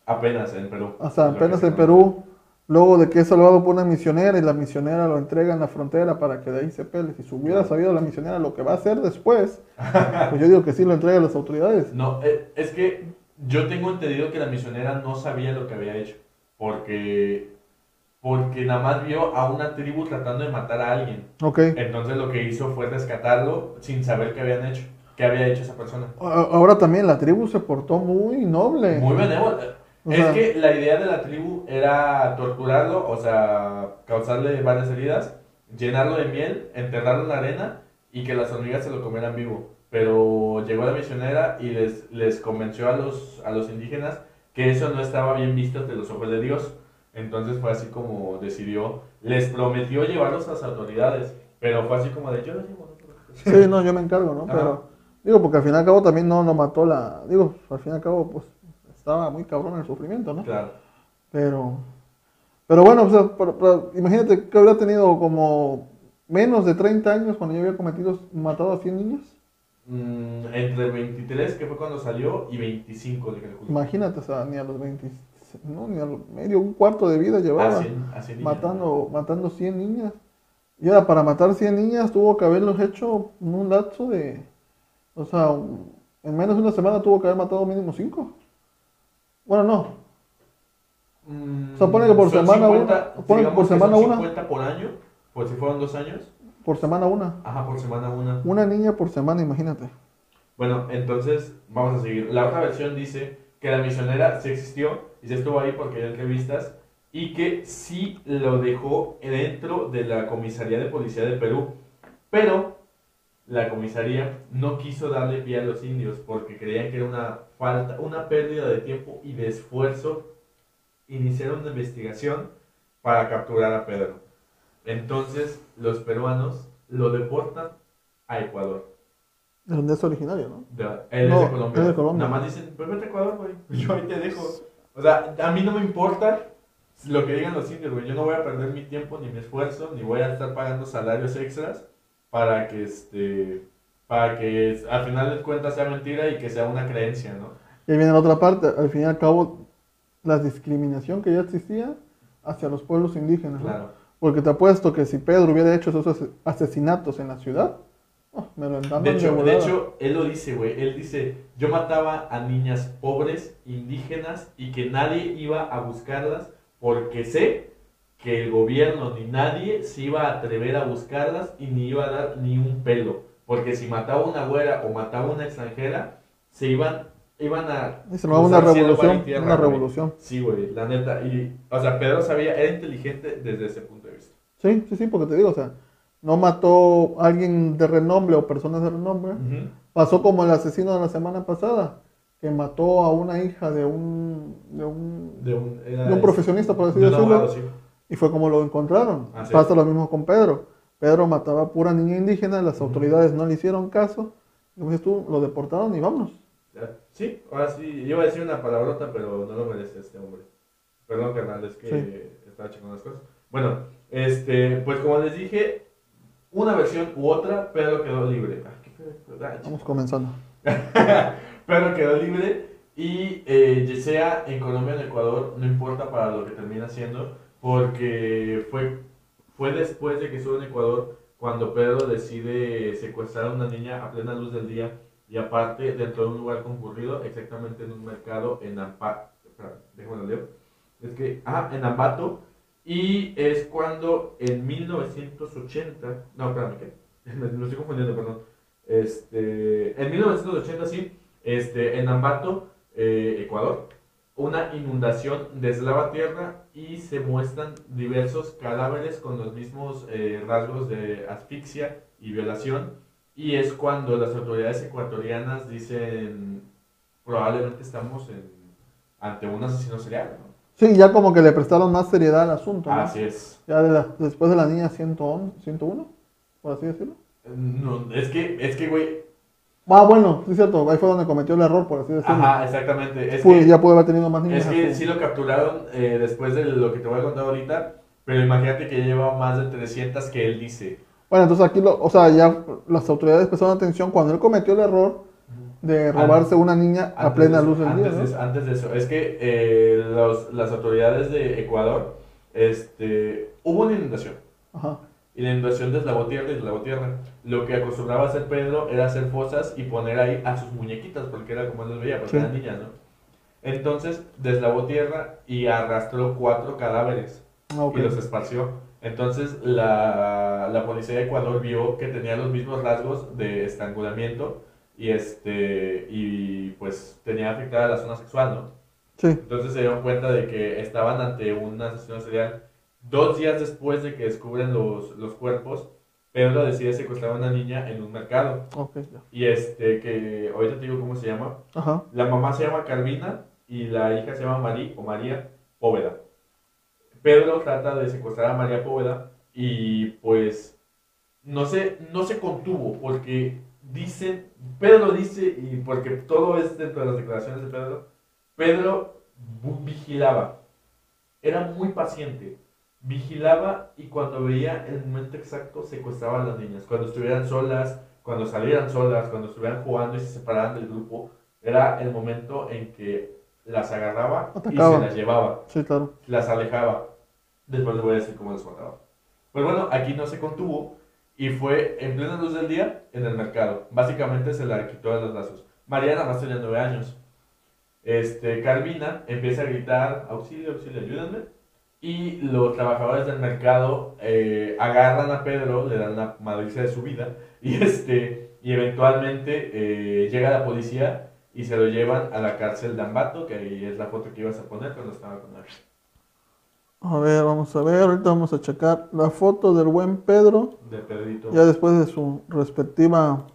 Apenas en Perú. O sea, apenas en Perú. Luego de que es salvado por una misionera y la misionera lo entrega en la frontera para que de ahí se pele. Si hubiera sabido la misionera lo que va a hacer después, pues yo digo que sí lo entrega a las autoridades. No, eh, es que yo tengo entendido que la misionera no sabía lo que había hecho. Porque porque nada más vio a una tribu tratando de matar a alguien. Ok. Entonces lo que hizo fue rescatarlo sin saber qué habían hecho, qué había hecho esa persona. Ahora también la tribu se portó muy noble. Muy benévola. es que la idea de la tribu era torturarlo, o sea, causarle varias heridas, llenarlo de miel, enterrarlo en la arena y que las hormigas se lo comieran vivo. Pero llegó la misionera y les, les convenció a los, a los indígenas que eso no estaba bien visto ante los ojos de Dios entonces fue así como decidió, les prometió llevarlos a las autoridades, pero fue así como de yo llevo. Sí, no, yo me encargo, ¿no? Pero, digo, porque al fin y al cabo también no lo mató la, digo, al fin y al cabo, pues, estaba muy cabrón el sufrimiento, ¿no? Claro. Pero, pero bueno, o sea, imagínate que hubiera tenido como menos de 30 años cuando yo había cometido, matado a 100 niños. Mm, entre 23, que fue cuando salió, y 25, de Imagínate, o sea, ni a los 20 no, ni al medio, un cuarto de vida llevaba matando, matando 100 niñas. Y ahora, para matar 100 niñas tuvo que haberlos hecho en un lapso de, o sea, en menos de una semana tuvo que haber matado mínimo 5. Bueno, no. Mm, o sea, pone que por semana una. Pone que por semana una. 50 por año, pues si fueron dos años. Por semana una. Ajá, por semana una. Una niña por semana, imagínate. Bueno, entonces vamos a seguir. La otra versión dice que la misionera sí existió y se estuvo ahí porque hay entrevistas y que sí lo dejó dentro de la comisaría de policía de Perú. Pero la comisaría no quiso darle pie a los indios porque creían que era una falta, una pérdida de tiempo y de esfuerzo iniciar una investigación para capturar a Pedro. Entonces los peruanos lo deportan a Ecuador. ¿De dónde es originario, no? él es, de Colombia. es de Colombia. Nada más dicen, pues vete a Ecuador, güey. Yo ahí te dejo. O sea, a mí no me importa lo que digan los indios, güey. Yo no voy a perder mi tiempo ni mi esfuerzo, ni voy a estar pagando salarios extras para que este para que al final de cuentas sea mentira y que sea una creencia, ¿no? Y viene la otra parte, al fin y al cabo, la discriminación que ya existía hacia los pueblos indígenas. Claro. Porque te apuesto que si Pedro hubiera hecho esos asesinatos en la ciudad, de, hecho, de hecho, él lo dice, güey. Él dice, yo mataba a niñas pobres, indígenas, y que nadie iba a buscarlas porque sé que el gobierno ni nadie se iba a atrever a buscarlas y ni iba a dar ni un pelo. Porque si mataba una güera o mataba una extranjera, se iban, iban a... Se una revolución, una revolución. Sí, güey, la neta. Y, o sea, Pedro sabía, era inteligente desde ese punto de vista. Sí, sí, sí, porque te digo, o sea, no mató a alguien de renombre o personas de renombre, pasó como el asesino de la semana pasada, que mató a una hija de un, de un, de un, profesionista, por así decirlo, y fue como lo encontraron. Pasa lo mismo con Pedro. Pedro mataba a pura niña indígena, las autoridades no le hicieron caso, pues tú lo deportaron y vámonos. Sí, ahora sí, yo iba a decir una palabrota, pero no lo merece este hombre. Perdón, carnal, es que estaba checando las cosas. Bueno, este, pues como les dije, una versión u otra, Pedro quedó libre. Vamos comenzando. Pedro quedó libre y eh, Yesea en Colombia, en Ecuador, no importa para lo que termina siendo, porque fue, fue después de que estuvo en Ecuador cuando Pedro decide secuestrar a una niña a plena luz del día y aparte dentro de un lugar concurrido, exactamente en un mercado en Ambato. Déjame leer. Es que, ah, en Ambato. Y es cuando en 1980, no, espérame, que me, estoy confundiendo, perdón. Este, en 1980, sí, este, en Ambato, eh, Ecuador, una inundación deslava tierra y se muestran diversos cadáveres con los mismos eh, rasgos de asfixia y violación y es cuando las autoridades ecuatorianas dicen, probablemente estamos ante un asesino serial, ¿no? Sí, ya como que le prestaron más seriedad al asunto. ¿no? Así es. Ya después de la niña 101, por así decirlo. No, es que, es que, güey. Ah, bueno, sí es cierto, ahí fue donde cometió el error, por así decirlo. Ajá, exactamente. Es que, ya puede haber tenido más niñas. Es que sí lo capturaron eh, después de lo que te voy a contar ahorita, pero imagínate que lleva más de 300 que él dice. Bueno, entonces aquí, lo, o sea, ya las autoridades prestaron atención cuando él cometió el error de robarse una niña a plena luz del antes día. De, antes de eso, es que eh, los, las autoridades de Ecuador, este, hubo una inundación. Ajá. Y la inundación deslavó tierra y deslavó tierra. Lo que acostumbraba hacer Pedro era hacer fosas y poner ahí a sus muñequitas, porque era como él los veía, porque eran niñas, ¿no? Entonces deslavó tierra y arrastró cuatro cadáveres ah, y los esparció. Entonces la, la, policía de Ecuador vio que tenía los mismos rasgos de estrangulamiento y, este, y pues tenía afectada la zona sexual, ¿no? Sí. Entonces se dieron cuenta de que estaban ante un asesino serial. Dos días después de que descubren los, los cuerpos, Pedro decide secuestrar a una niña en un mercado. Okay, Y este, que ahorita te digo cómo se llama. Ajá. La mamá se llama Carmina y la hija se llama María o María Póveda. Pedro trata de secuestrar a María Poveda y pues no se, no se contuvo porque dicen, Pedro dice, y porque todo es dentro de las declaraciones de Pedro, Pedro vigilaba, era muy paciente, vigilaba y cuando veía el momento exacto secuestraba a las niñas, cuando estuvieran solas, cuando salieran solas, cuando estuvieran jugando y se separaran del grupo, era el momento en que las agarraba y se las llevaba, sí, claro. las alejaba. Después les voy a decir cómo les mataba. Pues bueno, aquí no se contuvo y fue en plena luz del día en el mercado. Básicamente se la quitó de los lazos. Mariana más tenía nueve años. Este, Carmina empieza a gritar, auxilio, auxilio, ayúdenme. Y los trabajadores del mercado eh, agarran a Pedro, le dan la madriza de su vida y, este, y eventualmente eh, llega la policía y se lo llevan a la cárcel de Ambato, que ahí es la foto que ibas a poner cuando estaba con él. A ver, vamos a ver, ahorita vamos a checar la foto del buen Pedro. De Pedrito. Ya después de su respectiva...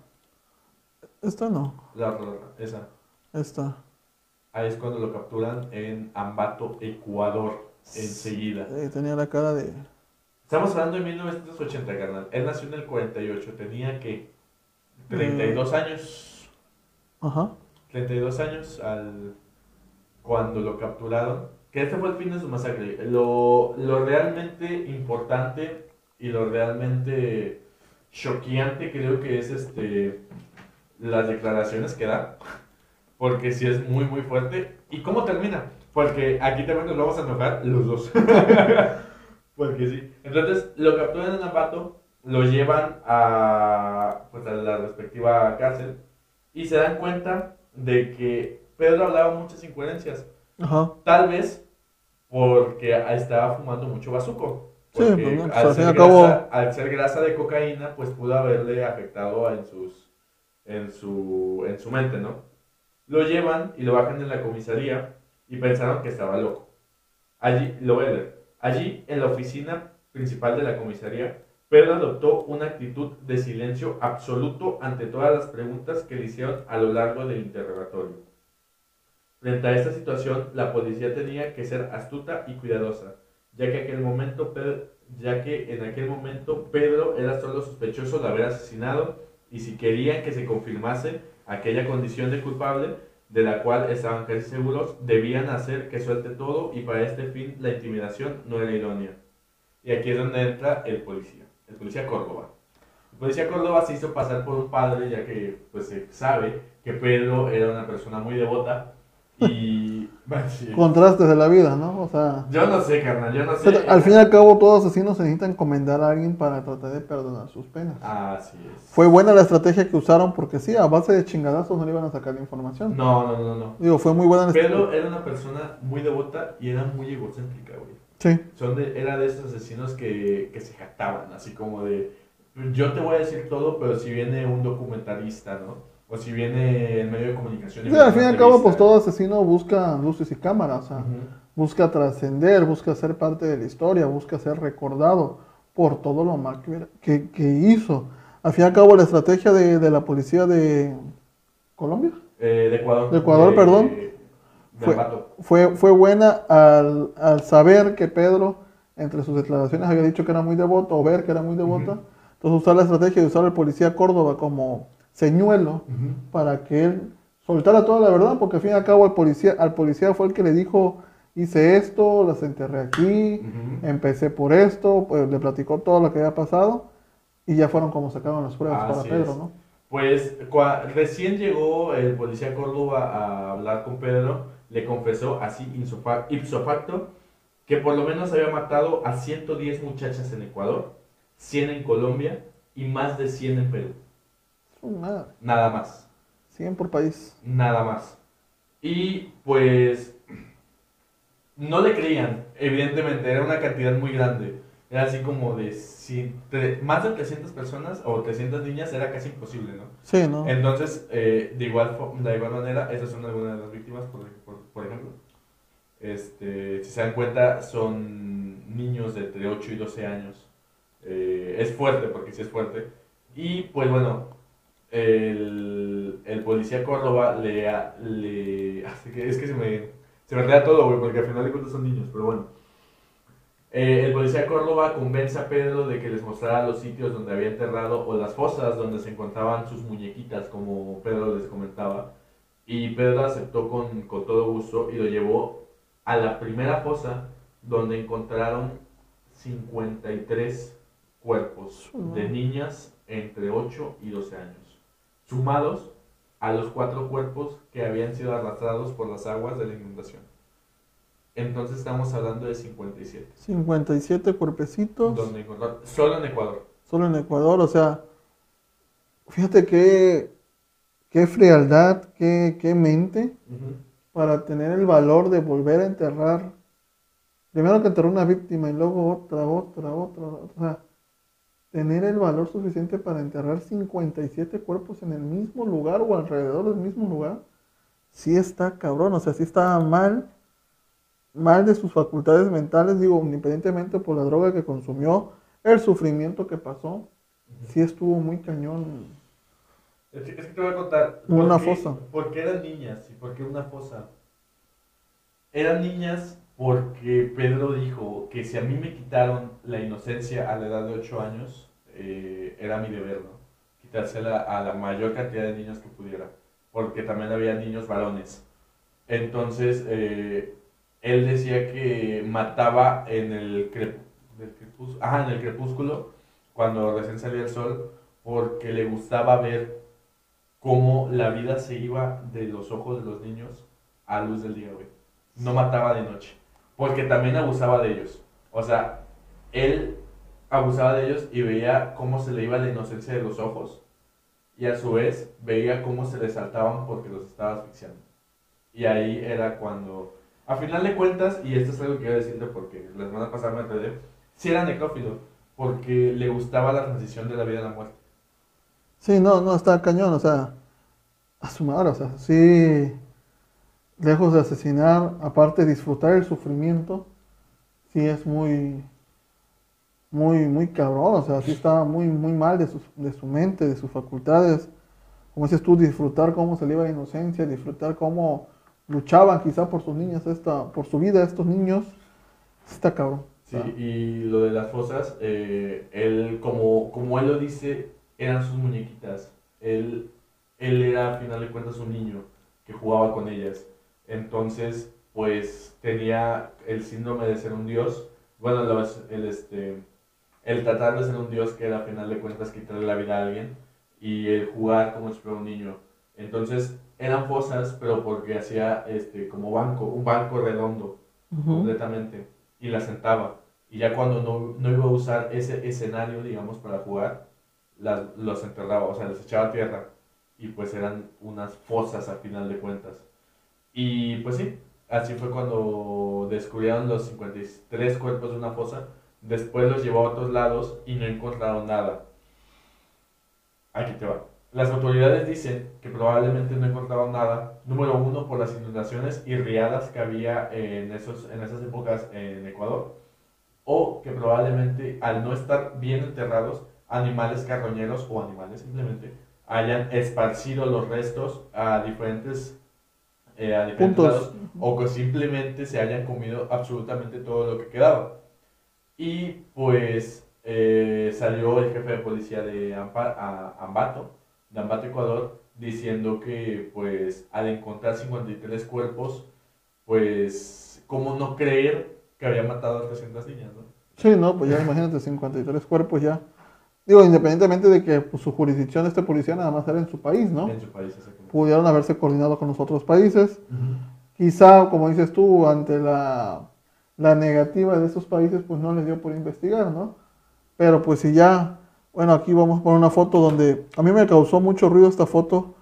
Esta no. La, esa. Esta. Ahí es cuando lo capturan en Ambato, Ecuador, enseguida. Sí, tenía la cara de... Estamos hablando de 1980, carnal. Él nació en el 48, tenía que 32 años. Ajá. 32 años al cuando lo capturaron que este fue el fin de su masacre. Lo, lo realmente importante y lo realmente choqueante creo que es este las declaraciones que da. Porque sí es muy, muy fuerte. ¿Y cómo termina? Porque aquí también nos vamos a enojar los dos. porque sí. Entonces lo capturan en Ambato, lo llevan a, pues, a la respectiva cárcel y se dan cuenta de que Pedro hablaba muchas incoherencias. Tal vez porque estaba fumando mucho bazuco. Porque pues, al, ser grasa, al, ser grasa, de cocaína, pues pudo haberle afectado en, sus, en, su, en su mente, ¿no? Lo llevan y lo bajan en la comisaría y pensaron que estaba loco. Allí, lo. Allí, en la oficina principal de la comisaría, Pedro adoptó una actitud de silencio absoluto ante todas las preguntas que le hicieron a lo largo del interrogatorio. Frente a esta situación, la policía tenía que ser astuta y cuidadosa, ya que, ya que en aquel momento Pedro era solo sospechoso de haber asesinado y si querían que se confirmase aquella condición de culpable, de la cual estaban casi seguros, debían hacer que suelte todo y para este fin la intimidación no era idónea. Y aquí es donde entra el policía el policía Córdoba. El policía Córdoba se hizo pasar por un padre, ya que pues se sabe que Pedro era una persona muy devota y... Contrastes de la vida, ¿no? O sea... Yo no sé, carnal, yo no sé. al fin y al cabo, todos asesinos necesitan encomendar a alguien para tratar de perdonar sus penas. Así es. Fue buena la estrategia que usaron porque sí, a base de chingadazos no le iban a sacar la información. No, no, no, no. Digo, fue muy buena Pedro era una persona muy devota y era muy egocéntrica, güey. Sí. Son de, era de esos asesinos que, que se jactaban, así como de, yo te voy a decir todo, pero si viene un documentalista, ¿no? O si viene el medio de comunicación. Sí, al fin y al cabo, pues todo asesino busca luces y cámaras, o sea, busca trascender, busca ser parte de la historia, busca ser recordado por todo lo mal que, que, hizo. Al fin y al cabo, la estrategia de, de la policía de Colombia. Eh, de Ecuador. De Ecuador, perdón fue, fue, buena al, al, saber que Pedro, entre sus declaraciones, había dicho que era muy devoto, o ver que era muy devota. Entonces usar la estrategia de usar al policía Córdoba como señuelo para que él soltara toda la verdad, porque al fin y al cabo al policía, al policía fue el que le dijo, hice esto, las enterré aquí, empecé por esto, pues le platicó todo lo que había pasado y ya fueron como sacaron las pruebas para Pedro, ¿no? Pues recién llegó el policía Córdoba a hablar con Pedro le confesó así ipso facto que por lo menos había matado a 110 muchachas en Ecuador, 100 en Colombia y más de 100 en Perú. Nada. Nada más. 100 por país. Nada más. Y pues no le creían, evidentemente, era una cantidad muy grande. Era así como de si, más de 300 personas o 300 niñas era casi imposible, ¿no? Sí, ¿no? Entonces, eh, de, igual, de igual manera, esas son algunas de las víctimas, por, por, ejemplo. Este, si se dan cuenta, son niños de entre 8 y 12 años. Eh, es fuerte, porque sí es fuerte. Y pues bueno, el, el policía Córdoba le, le... Es que se me, se me todo, güey, porque al final de cuentas son niños, pero bueno. Eh, el policía Córdoba convence a Pedro de que les mostrara los sitios donde había enterrado o las fosas donde se encontraban sus muñequitas, como Pedro les comentaba. Y Pedro aceptó con, con todo gusto y lo llevó a la primera fosa donde encontraron 53 cuerpos de niñas entre 8 y 12 años, sumados a los cuatro cuerpos que habían sido arrastrados por las aguas de la inundación. Entonces estamos hablando de 57. 57 cuerpecitos. Solo en Ecuador. Solo en Ecuador, o sea, fíjate qué, qué frialdad, qué, qué mente para tener el valor de volver a enterrar. Primero que enterrar una víctima y luego otra, otra, otra, otra. O sea, tener el valor suficiente para enterrar 57 cuerpos en el mismo lugar o alrededor del mismo lugar, sí está cabrón, o sea, sí está mal mal de sus facultades mentales, digo, independientemente por la droga que consumió, el sufrimiento que pasó, sí estuvo muy cañón. Es que, te voy a contar. Una fosa. ¿Por qué eran niñas y por qué una fosa? Eran niñas porque Pedro dijo que si a mí me quitaron la inocencia a la edad de 8 años, eh, era mi deber, ¿no? Quitársela a la mayor cantidad de niños que pudiera. Porque también había niños varones. Entonces, eh, él decía que mataba en el, crepúsculo, cuando recién salía el sol, porque le gustaba ver cómo la vida se iba de los ojos de los niños a luz del día. No mataba de noche, porque también abusaba de ellos. O sea, él abusaba de ellos y veía cómo se le iba la inocencia de los ojos y a su vez veía cómo se les saltaban porque los estaba asfixiando. Y ahí era cuando a final de cuentas, y esto es algo que quiero decirte porque la semana pasada me enteré, sí era necrófilo, porque le gustaba la transición de la vida a la muerte. Sí, no, no, está cañón, o sea, a su madre, o sea, sí, lejos de asesinar, aparte disfrutar el sufrimiento, sí es muy, muy, muy cabrón, o sea, sí estaba muy, muy mal de su, de su mente, de sus facultades. Como dices tú, disfrutar cómo se le iba la inocencia, disfrutar cómo luchaban quizá por sus niñas, esta, por su vida estos niños, está cabrón. Sí, y lo de las fosas, eh, él, como, como él lo dice, eran sus muñequitas. Él, él era, al final de cuentas, un niño que jugaba con ellas. Entonces, pues tenía el síndrome de ser un dios. Bueno, el, este, el tratar de ser un dios que era, al final de cuentas, quitarle la vida a alguien. Y el jugar como si fuera un niño. Entonces, eran fosas, pero porque hacía este, como banco, un banco redondo, completamente. Y la sentaba. Y ya cuando no, no, iba a usar ese escenario, digamos, para jugar, las, los enterraba, o sea, les echaba a tierra. Y pues eran unas fosas al final de cuentas. Y pues sí, así fue cuando descubrieron los 53 cuerpos de una fosa. Después los llevó a otros lados y no encontraron nada. Aquí te va. Las autoridades dicen que probablemente no encontraron nada, número uno, por las inundaciones y riadas que había en, esos, en esas épocas en Ecuador, o que probablemente al no estar bien enterrados, animales carroñeros o animales simplemente hayan esparcido los restos a diferentes, eh, a diferentes lados, o que simplemente se hayan comido absolutamente todo lo que quedaba. Y pues eh, salió el jefe de policía de Ambato, de Ambato, Ecuador, diciendo que pues al encontrar 53 cuerpos, pues cómo no creer que había matado a 300 niñas, ¿no? Sí, no, pues ya imagínate 53 cuerpos ya. Digo, independientemente de que pues, su jurisdicción de este policía nada más era en su país, ¿no? En su país, Pudieron haberse coordinado con los otros países. Quizá, como dices tú, ante la, la negativa de esos países, pues no les dio por investigar, ¿no? Pero pues si ya, bueno, aquí vamos a poner una foto donde a mí me causó mucho ruido esta foto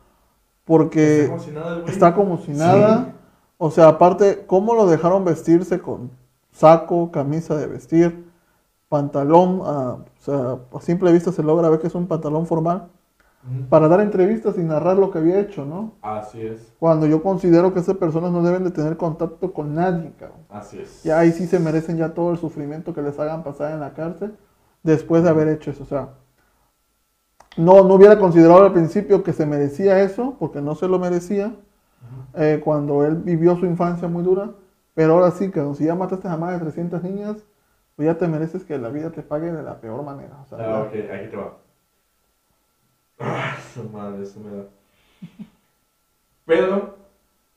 porque está como si nada. Está como si nada. O sea, aparte, ¿cómo lo dejaron vestirse con saco, camisa de vestir, pantalón? o sea, a simple vista se logra ver que es un pantalón formal para dar entrevistas y narrar lo que había hecho, ¿no? Así es. Cuando yo considero que esas personas no deben de tener contacto con nadie, cabrón. Así es. Y ahí sí se merecen ya todo el sufrimiento que les hagan pasar en la cárcel después de haber hecho eso. O sea, no, no hubiera considerado al principio que se merecía eso, porque no se lo merecía, eh, cuando él vivió su infancia muy dura. Pero ahora sí, que si ya mataste a más de 300 niñas, pues ya te mereces que la vida te pague de la peor manera. O sea, ah, ok, aquí te va. Ah, su madre, eso me da. Pedro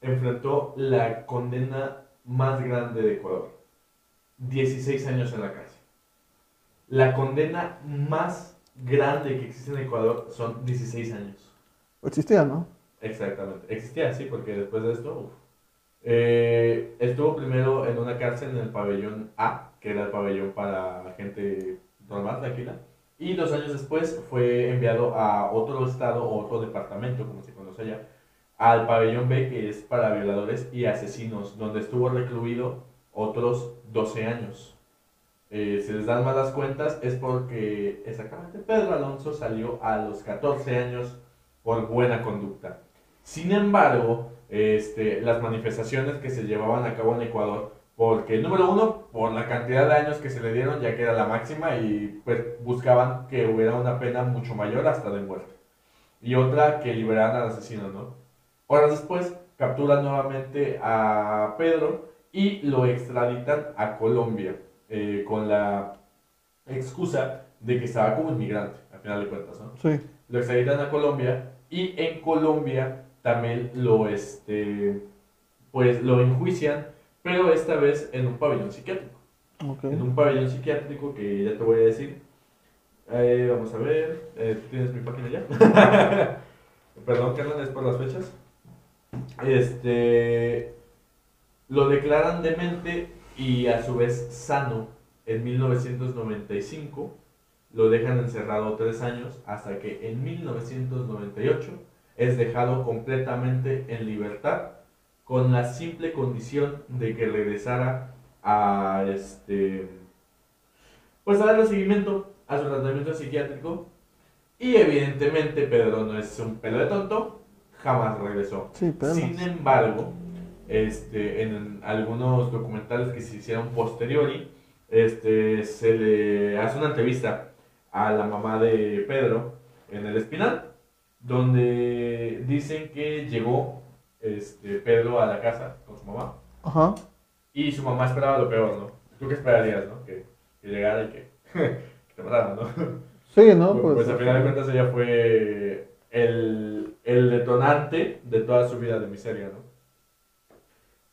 enfrentó la condena más grande de Ecuador. 16 años en la cárcel. La condena más grande que existe en Ecuador son 16 años. Existía, ¿no? Exactamente. Existía, sí, porque después de esto, eh, estuvo primero en una cárcel en el pabellón A, que era el pabellón para gente normal, tranquila. Y dos años después fue enviado a otro estado o otro departamento, como se conoce allá, al pabellón B, que es para violadores y asesinos, donde estuvo recluido otros 12 años. Eh, se les dan malas cuentas es porque exactamente Pedro Alonso salió a los 14 años por buena conducta. Sin embargo, este, las manifestaciones que se llevaban a cabo en Ecuador, porque número uno, por la cantidad de años que se le dieron, ya que era la máxima, y pues, buscaban que hubiera una pena mucho mayor hasta de muerte. Y otra, que liberaran al asesino, ¿no? Horas después, capturan nuevamente a Pedro y lo extraditan a Colombia. Eh, con la excusa de que estaba como inmigrante, al final de cuentas, ¿no? Sí. Lo extraditan a Colombia y en Colombia también lo, este, pues lo enjuician, pero esta vez en un pabellón psiquiátrico. En un pabellón psiquiátrico que ya te voy a decir. Eh, vamos a ver, eh, ¿tienes mi página ya? Perdón, Carlos, es por las fechas. Este, lo declaran demente y a su vez sano en 1995. Lo dejan encerrado tres años hasta que en 1998 es dejado completamente en libertad con la simple condición de que regresara a este pues a darle seguimiento a su tratamiento psiquiátrico. Y evidentemente Pedro no es un pelo de tonto jamás regresó. Sin embargo este, en algunos documentales que se hicieron posteriori, este, se le hace una entrevista a la mamá de Pedro en el Espinal, donde dicen que llegó este, Pedro a la casa con su mamá. Ajá. Y su mamá esperaba lo peor, ¿no? ¿Tú qué esperarías, no? Que, que llegara y que, que te mataran, ¿no? Sí, ¿no? Pues, Pues, al final de cuentas ella fue el, el detonante de toda su vida de miseria, ¿no?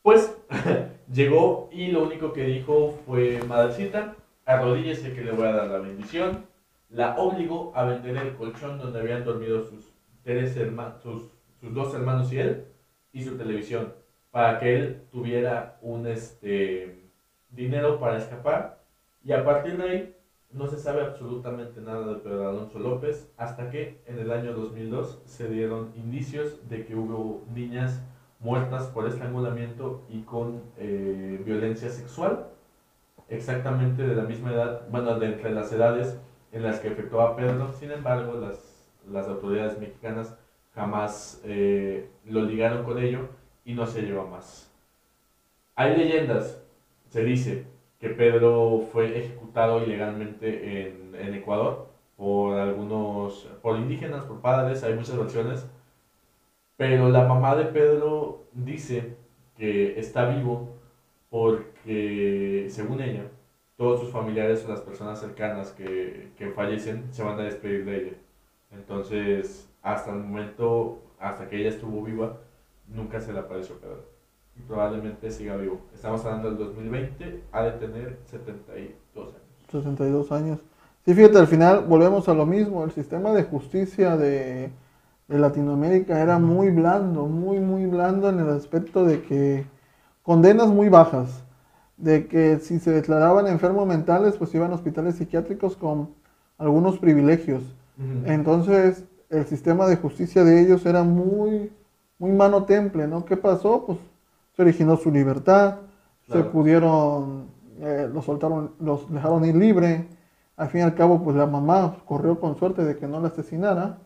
Pues llegó y lo único que dijo fue, madrecita, arrodíllese que le voy a dar la bendición. La obligó a vender el colchón donde habían dormido sus, tres herma- sus, sus dos hermanos y él, y su televisión, para que él tuviera un este, dinero para escapar. Y a partir de ahí no se sabe absolutamente nada de Pedro Alonso López hasta que en el año 2002 se dieron indicios de que hubo niñas muertas por estrangulamiento y con eh, violencia sexual, exactamente de la misma edad, bueno, de entre las edades en las que efectuaba Pedro. Sin embargo, las, las autoridades mexicanas jamás eh, lo ligaron con ello y no se llevó a más. Hay leyendas, se dice, que Pedro fue ejecutado ilegalmente en, en Ecuador por algunos, por indígenas, por padres, hay muchas versiones, pero la mamá de Pedro dice que está vivo porque, según ella, todos sus familiares o las personas cercanas que, que fallecen se van a despedir de ella. Entonces, hasta el momento, hasta que ella estuvo viva, nunca se le apareció Pedro. Y probablemente siga vivo. Estamos hablando del 2020, ha de tener 72 años. 62 años. Sí, fíjate, al final volvemos a lo mismo. El sistema de justicia de, de Latinoamérica era muy blando, muy, muy blando en el aspecto de que condenas muy bajas, de que si se declaraban enfermos mentales, pues iban a hospitales psiquiátricos con algunos privilegios. Entonces, el sistema de justicia de ellos era muy, muy mano temple, ¿no? ¿Qué pasó? Pues se originó su libertad, se pudieron, eh, los soltaron, los dejaron ir libre. Al fin y al cabo, pues la mamá corrió con suerte de que no la asesinara.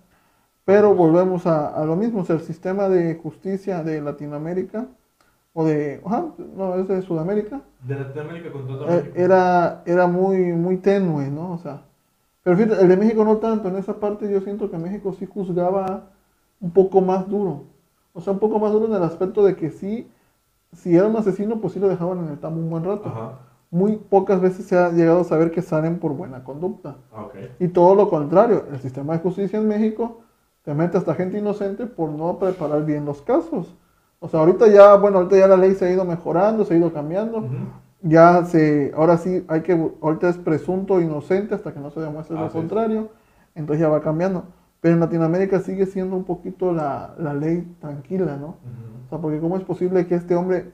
Pero volvemos a, a lo mismo, o sea, el sistema de justicia de Latinoamérica, o de, ajá, no, es de Sudamérica, De Latinoamérica con todo eh, México. era, era muy, muy tenue, ¿no? O sea, pero fíjate, el de México no tanto, en esa parte yo siento que México sí juzgaba un poco más duro. O sea, un poco más duro en el aspecto de que sí, si era un asesino, pues sí lo dejaban en el tambo un buen rato. Ajá. Muy pocas veces se ha llegado a saber que salen por buena conducta. Ah. Y todo lo contrario, el sistema de justicia en México te mete hasta gente inocente por no preparar bien los casos. O sea, ahorita ya, bueno, ahorita ya la ley se ha ido mejorando, se ha ido cambiando. Ya se, ahora sí hay que, ahorita es presunto inocente hasta que no se demuestre lo contrario, entonces ya va cambiando. Pero en Latinoamérica sigue siendo un poquito la, la ley tranquila, ¿no? O sea, porque cómo es posible que este hombre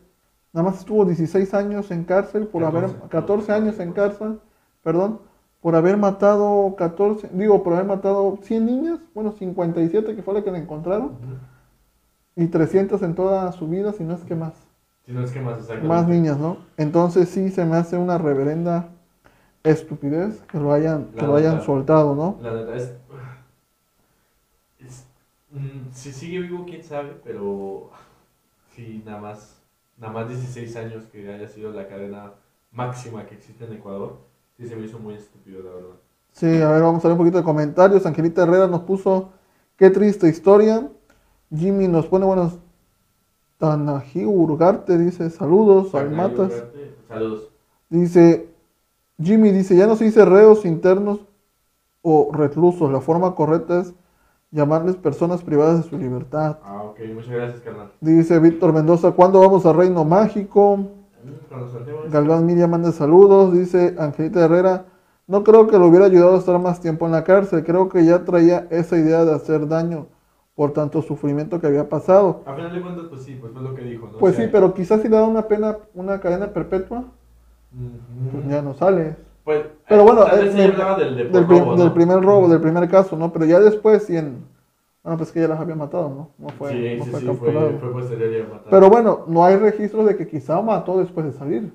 nada más estuvo 16 años en cárcel por haber, 14, 14 años en cárcel, perdón, por haber matado 14, digo, por haber matado 100 niñas, bueno, 57 que fue la que le encontraron, y 300 en toda su vida, si no es que más. Si no es que más. Más niñas, ¿no? Entonces sí se me hace una reverenda estupidez que lo hayan, que lo hayan neta. soltado, ¿no? La neta es. es- mm, si sigue vivo, quién sabe, pero. Sí, nada más. Nada más 16 años que haya sido la cadena máxima que existe en Ecuador. Sí, se me hizo muy estúpido, la verdad. Sí, a ver, vamos a ver un poquito de comentarios. Angelita Herrera nos puso, qué triste historia. Jimmy nos pone buenos... Tanají Urgarte dice, saludos, al Matas. Saludos. Dice, Jimmy dice, ya no se dice reos internos o reclusos. La forma correcta es llamarles personas privadas de su libertad. Ah, ok, muchas gracias, carnal. Dice Víctor Mendoza, ¿cuándo vamos a Reino Mágico? Mm. Galván Miriam manda saludos, dice Angelita Herrera. No creo que lo hubiera ayudado a estar más tiempo en la cárcel, creo que ya traía esa idea de hacer daño por tanto sufrimiento que había pasado. A final de cuentas, pues sí, pues fue lo que dijo, ¿no? Pues O sea, sí, pero quizás si le da una pena, una cadena perpetua, pues ya no sale. Pues, Pero bueno, eh, se del- hablaba del, Del, robo, del primer robo, del primer caso, ¿no? Pero ya después, sí, en... Bueno, pues que ya las había matado, ¿no? No fue, sí, no sí, fue sí, capturado. fue, fue posterior a. Pero bueno, no hay registros de que quizá mató después de salir.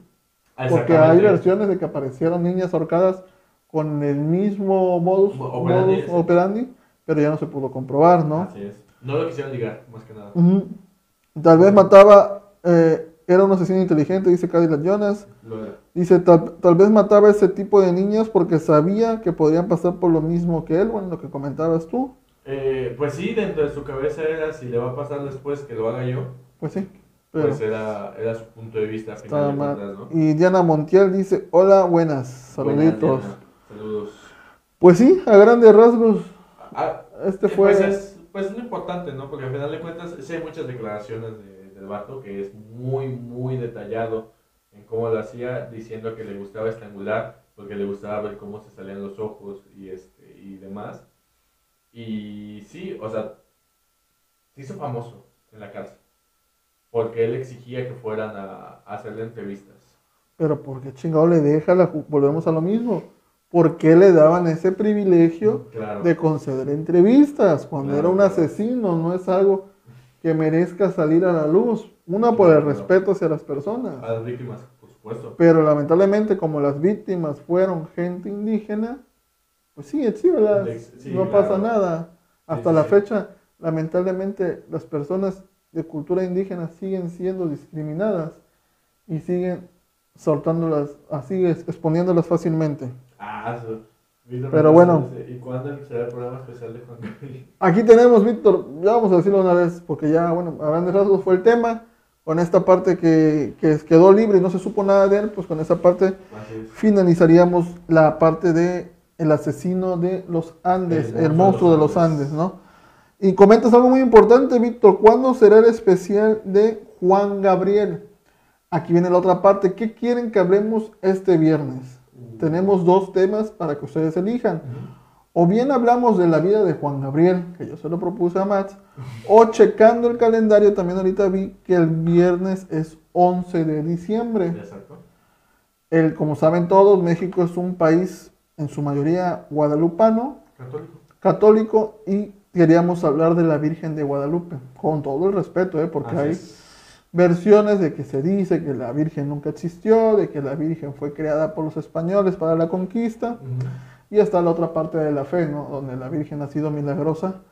Ah, Porque hay versiones de que aparecieron niñas ahorcadas con el mismo modus, operandi, pero ya no se pudo comprobar, ¿no? Así es. No lo quisieron ligar, más que nada. Tal vez mataba, eh, Era un asesino inteligente, dice Cadillac Jonas. Lo era. Dice, tal, tal vez mataba a ese tipo de niños porque sabía que podrían pasar por lo mismo que él, bueno, lo que comentabas tú. Eh, pues sí, dentro de su cabeza era si le va a pasar después que lo haga yo. Pues sí. Pero Pues era, era su punto de vista. final de ¿no? Y Diana Montiel dice, hola, buenas, saluditos. Buenas. Saludos. Pues sí, a grandes rasgos, Ah, este Sí, fue... Pues es, pues es lo importante, ¿no? Porque al final de cuentas, sí hay muchas declaraciones de- del vato que es muy, muy detallado en cómo lo hacía, diciendo que le gustaba estrangular, porque le gustaba ver cómo se salían los ojos y, este, y demás. Y sí, o sea, se hizo famoso en la cárcel, porque él exigía que fueran a, a hacerle entrevistas. Pero ¿por qué chingado le deja? La volvemos a lo mismo. ¿Por qué le daban ese privilegio Claro. de conceder entrevistas cuando Claro, era un asesino? No es algo que merezca salir a la luz. Una por el respeto hacia las personas. A las víctimas, por supuesto. Pero lamentablemente como las víctimas fueron gente indígena, pues sí, exhíbelas, Ex- sí, no pasa nada. Hasta sí, la sí. fecha, lamentablemente las personas de cultura indígena siguen siendo discriminadas y siguen soltándolas, así exponiéndolas fácilmente. Ah, eso. Víctor Pero bueno. dice, ¿Y cuándo será el programa especial de Juan Gabriel? Aquí tenemos, Víctor, ya vamos a decirlo una vez, porque ya, bueno, a grandes rasgos fue el tema, con esta parte que, que quedó libre y no se supo nada de él, pues con esa parte es. finalizaríamos la parte de el asesino de los Andes, El el, monstruo de de los los Andes. Andes, ¿no? Y comentas algo muy importante, Víctor, ¿cuándo será el especial de Juan Gabriel? Aquí viene la otra parte, ¿qué quieren que hablemos este viernes? Tenemos dos temas para que ustedes elijan. O bien hablamos de la vida de Juan Gabriel, que yo se lo propuse a Max, o checando el calendario, también ahorita vi que el viernes es 11 de diciembre. Exacto. El, como saben todos, México es un país en su mayoría guadalupano, Católico. católico, y queríamos hablar de la Virgen de Guadalupe, con todo el respeto, ¿eh? porque Así hay es. Versiones de que se dice que la Virgen nunca existió, de que la Virgen fue creada por los españoles para la conquista, Ujú. y hasta la otra parte de la fe, ¿no? donde la Virgen ha sido milagrosa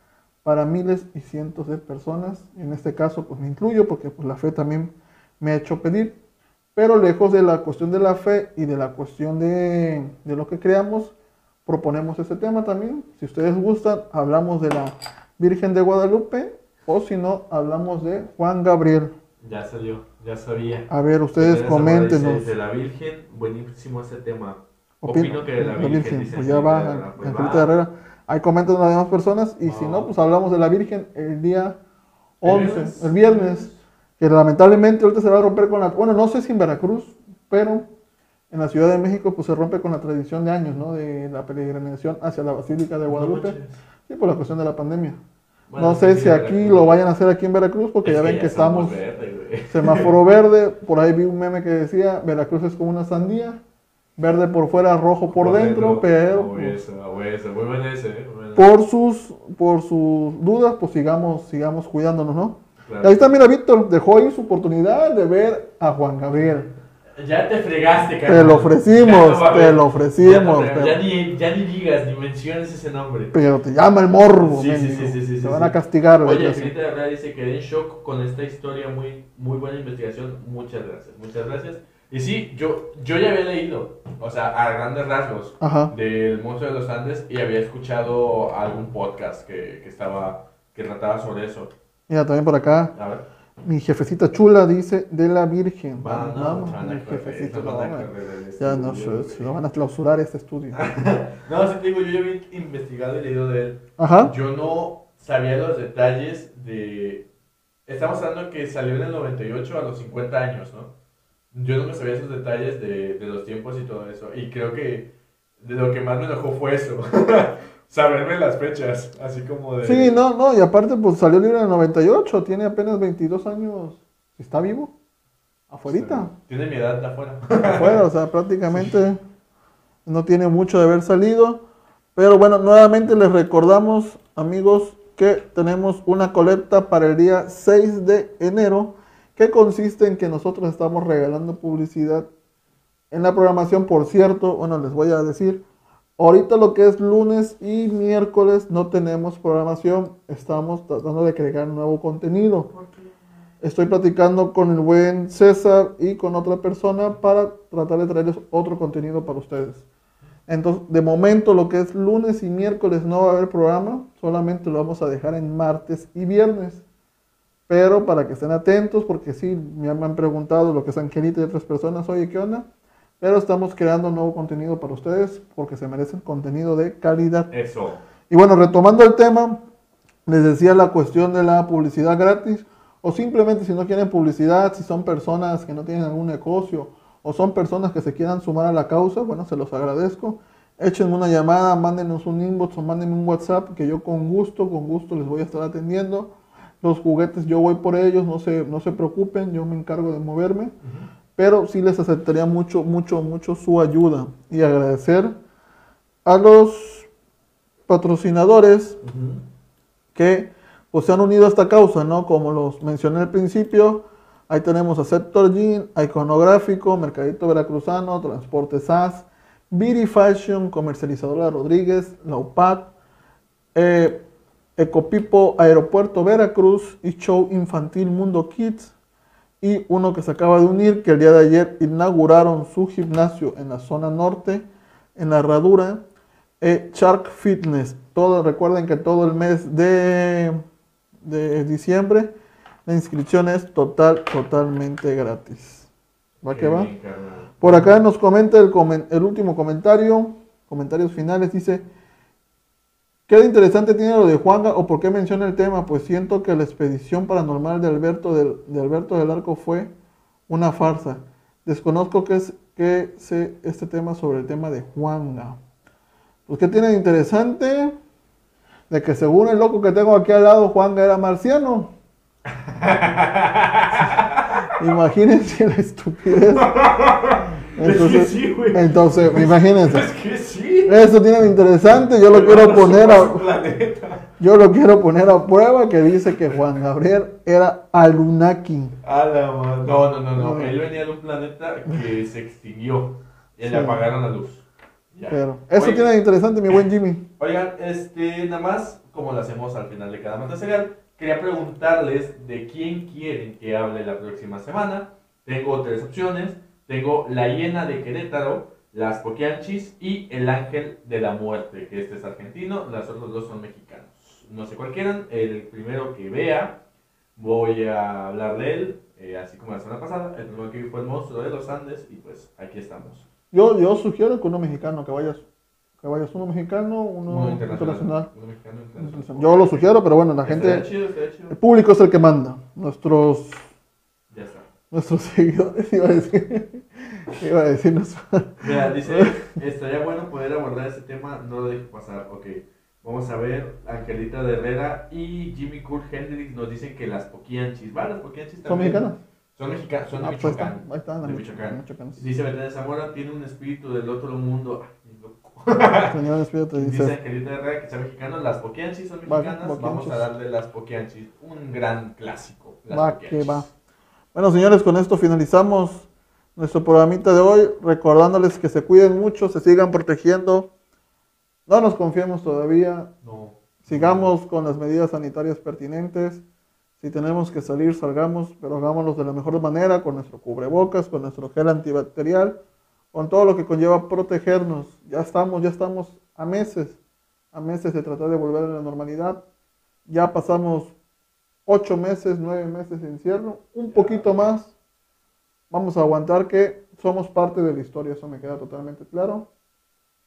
para miles y cientos de personas. En este caso, pues me incluyo porque pues, la fe también me ha hecho pedir. Pero lejos de la cuestión de la fe y de la cuestión de, de lo que creamos, proponemos ese tema también. Si ustedes gustan, hablamos de la Virgen de Guadalupe o si no, hablamos de Juan Gabriel. Ya salió, ya sabía. A ver, ustedes coméntenos. De la Virgen, buenísimo ese tema. Opino, Opino que de la la Virgen, pues ya va, Herrera, pues Angelita va. Herrera. Ahí comentan las demás personas y si no, pues hablamos de la Virgen el día ¿El 11, viernes? el viernes, que lamentablemente ahorita se va a romper con la, bueno, no sé si en Veracruz, pero en la Ciudad de México pues se rompe con la tradición de años, ¿no? De la peregrinación hacia la Basílica de Guadalupe, sí, por la cuestión de la pandemia. Bueno, no sé si aquí Veracruz. lo vayan a hacer aquí en Veracruz porque Es ya ven que estamos verde, semáforo verde, por ahí vi un meme que decía, Veracruz es como una sandía, verde por fuera, rojo por, dentro, pero... Pues. Muy ese, eh. muy por sus por sus dudas, pues sigamos sigamos cuidándonos, ¿no? Claro. Ahí está, mira, Víctor, dejó ahí su oportunidad de ver a Juan Gabriel. Ya te fregaste, Te carnal. lo ofrecimos, Ya no te lo ofrecimos, Ya, ya ni, ya ni digas, ni menciones ese nombre. Pero te llama el morbo, Sí, sí, sí, sí, sí, Te sí, van sí. a castigar, güey, Oye, así. Angelita Herrera dice que en shock con esta historia, muy, muy buena investigación. Muchas gracias, muchas gracias. Y sí, yo, yo ya había leído, o sea, a grandes rasgos, Ajá. del monstruo de los Andes y había escuchado algún podcast que, que estaba, que trataba sobre eso. Mira, también por acá, A ver. Mi jefecita chula dice de la Virgen. Vamos, no, mi jefecito, no no, Ya no lo van a clausurar este estudio. No, sí te digo, yo ya había investigado y leído de él. Ajá. Yo no sabía los detalles de... Estamos hablando que salió en el 98 a los 50 años, ¿no? Yo no me sabía esos detalles de, de los tiempos y todo eso. Y creo que de lo que más me enojó fue eso. Saberme las fechas, así como de... Sí, no, no, y aparte, pues salió libre en el 98, tiene apenas 22 años. ¿Está vivo? Afuerita. Tiene mi edad afuera. afuera, o sea, prácticamente no tiene mucho de haber salido. Pero bueno, nuevamente les recordamos, amigos, que tenemos una colecta para el día 6 de enero, que consiste en que nosotros estamos regalando publicidad en la programación. Por cierto, bueno, les voy a decir, ahorita lo que es lunes y miércoles no tenemos programación, estamos tratando de crear nuevo contenido. Estoy platicando con el buen César y con otra persona para tratar de traerles otro contenido para ustedes. Entonces, de momento, lo que es lunes y miércoles no va a haber programa, solamente lo vamos a dejar en martes y viernes. Pero para que estén atentos, porque sí, me han preguntado lo que es Angelita y otras personas, oye, ¿qué onda? Pero estamos creando nuevo contenido para ustedes porque se merecen contenido de calidad. Eso. Y bueno, retomando el tema, les decía la cuestión de la publicidad gratis o simplemente si no quieren publicidad, si son personas que no tienen algún negocio o son personas que se quieran sumar a la causa, bueno, se los agradezco. Échenme una llamada, mándenos un inbox o mándenme un WhatsApp que yo con gusto, con gusto les voy a estar atendiendo. Los juguetes yo voy por ellos, no se, no se preocupen, yo me encargo de moverme pero sí les aceptaría mucho, mucho, mucho su ayuda y agradecer a los patrocinadores que pues, se han unido a esta causa, ¿no? Como los mencioné al principio, ahí tenemos a Sector Jean, Iconográfico, Mercadito Veracruzano, Transporte SAS, Beauty Fashion, Comercializadora Rodríguez, La UPAC, eh, Ecopipo Aeropuerto Veracruz y Show Infantil Mundo Kids, y uno que se acaba de unir, que el día de ayer inauguraron su gimnasio en la zona norte, en la herradura, eh, Shark Fitness. Todo, recuerden que todo el mes de, de diciembre la inscripción es total, totalmente gratis. ¿Va que va? Por acá nos comenta el, el último comentario, comentarios finales, dice... ¿Qué interesante tiene lo de Juanga o por qué menciona el tema? Pues siento que la expedición paranormal de Alberto del, de Alberto del Arco fue una farsa. Desconozco qué es qué sé este tema sobre el tema de Juanga. Pues ¿qué tiene de interesante? De que según el loco que tengo aquí al lado, Juanga era marciano. Imagínense la estupidez. Entonces, es que sí, güey. entonces imagínense. Es que sí. Eso tiene interesante. Yo lo quiero poner a. Yo lo quiero poner a prueba que dice que Juan Gabriel era Alunaki. A la madre. No, no, no, no. Él venía de un planeta que se extinguió. Y le apagaron la luz. Pero eso tiene de interesante, mi buen Jimmy. Oigan, este, nada más, como lo hacemos al final de cada mata serial, quería preguntarles de quién quieren que hable la próxima semana. Tengo tres opciones. Tengo La Hiena de Querétaro, Las Poquianchis y El Ángel de la Muerte, que este es argentino, las otras dos son mexicanos. No sé cuál quieran, el primero que vea, voy a hablar de él, eh, así como la semana pasada. El primero que vi fue el monstruo de los Andes y pues aquí estamos. Yo, yo sugiero que uno mexicano, que vayas que vayas uno mexicano, uno, internacional. Yo lo sugiero, pero bueno, la gente, el público es el que manda. Nuestros nuestros seguidores, iba a decir. Iba a decirnos. Mira, dice, estaría bueno poder abordar ese tema, no lo deje pasar. Ok, vamos a ver, Angelita de Herrera y Jimmy Kurt Hendrix nos dicen que las poquianchis, ¿va? Las poquianchis ¿Son mexicanas? Son mexicanas, son de ah, pues Michoacán. Ahí están, de Michoacán. Dice Betania Zamora, tiene un espíritu del otro mundo. Ay, loco. dice. Dice Angelita de Herrera que son mexicanos, las poquianchis son mexicanas. Vamos a darle las poquianchis, un gran clásico. va, que va. Bueno, señores, con esto finalizamos nuestro programita de hoy, recordándoles que se cuiden mucho, se sigan protegiendo. No nos confiemos todavía. No. Sigamos con las medidas sanitarias pertinentes. Si tenemos que salir, salgamos, pero hagámoslo de la mejor manera, con nuestro cubrebocas, con nuestro gel antibacterial, con todo lo que conlleva protegernos. Ya estamos, ya estamos a meses, a meses de tratar de volver a la normalidad. Ya pasamos ocho meses, nueve meses de encierro, un poquito más. Vamos a aguantar que somos parte de la historia, eso me queda totalmente claro.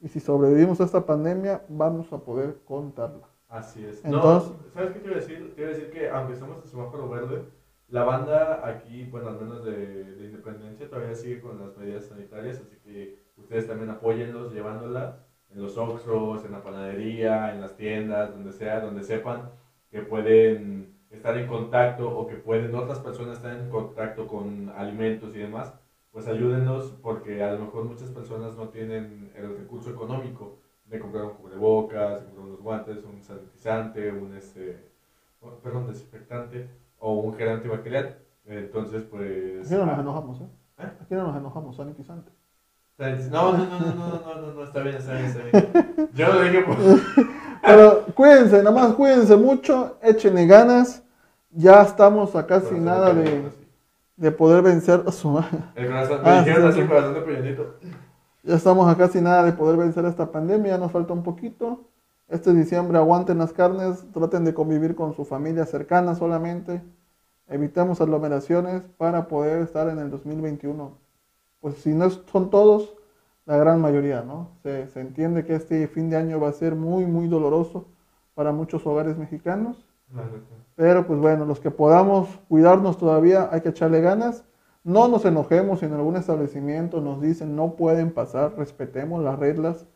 Y si sobrevivimos a esta pandemia, vamos a poder contarla. Así es. Entonces, ¿sabes qué quiero decir? Quiero decir que aunque estamos en semáforo verde, la banda aquí, bueno, al menos de, de, Independencia, todavía sigue con las medidas sanitarias, así que ustedes también apóyenlos llevándola en los Oxros, en la panadería, en las tiendas, donde sea, donde sepan que pueden estar en contacto o que pueden otras personas estar en contacto con alimentos y demás, pues ayúdenos porque a lo mejor muchas personas no tienen el recurso económico de comprar un cubrebocas, de comprar unos guantes, un sanitizante, un este, perdón, desinfectante o un gel antibacterial. Entonces, pues... Aquí no nos ah, enojamos, ¿eh? ¿eh? Aquí no nos enojamos, sanitizante. No, no, no, no, no, no, no, no, está bien, está bien, está bien. Yo lo dije por... Pero cuídense, nada más cuídense mucho, échenle ganas ya estamos a casi nada de, de poder vencer a su El corazón, me ah, dijeron así, corazón de Ya estamos a casi nada de poder vencer esta pandemia, nos falta un poquito. Este diciembre aguanten las carnes, traten de convivir con su familia cercana solamente. Evitemos aglomeraciones para poder estar en el 2021. Pues si no son todos, la gran mayoría, ¿no? Se, se entiende que este fin de año va a ser muy, muy doloroso para muchos hogares mexicanos. Pero pues bueno, los que podamos cuidarnos todavía hay que echarle ganas. No nos enojemos si en algún establecimiento nos dicen no pueden pasar, respetemos las reglas,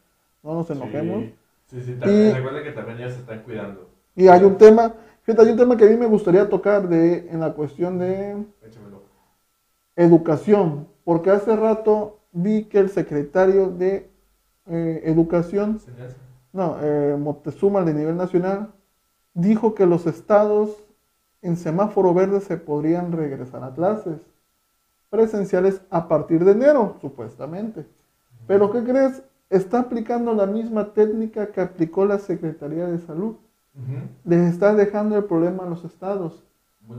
no nos enojemos. Sí, sí, también, recuerden que también ya se están cuidando. Y hay un tema, fíjate, hay un tema que a mí me gustaría tocar de, en la cuestión de educación, porque hace rato vi que el secretario de eh, Educación, no, eh, de nivel nacional, dijo que los estados en semáforo verde se podrían regresar a clases presenciales a partir de enero, supuestamente. Pero ¿qué crees? Está aplicando la misma técnica que aplicó la Secretaría de Salud. Les está dejando el problema a los estados.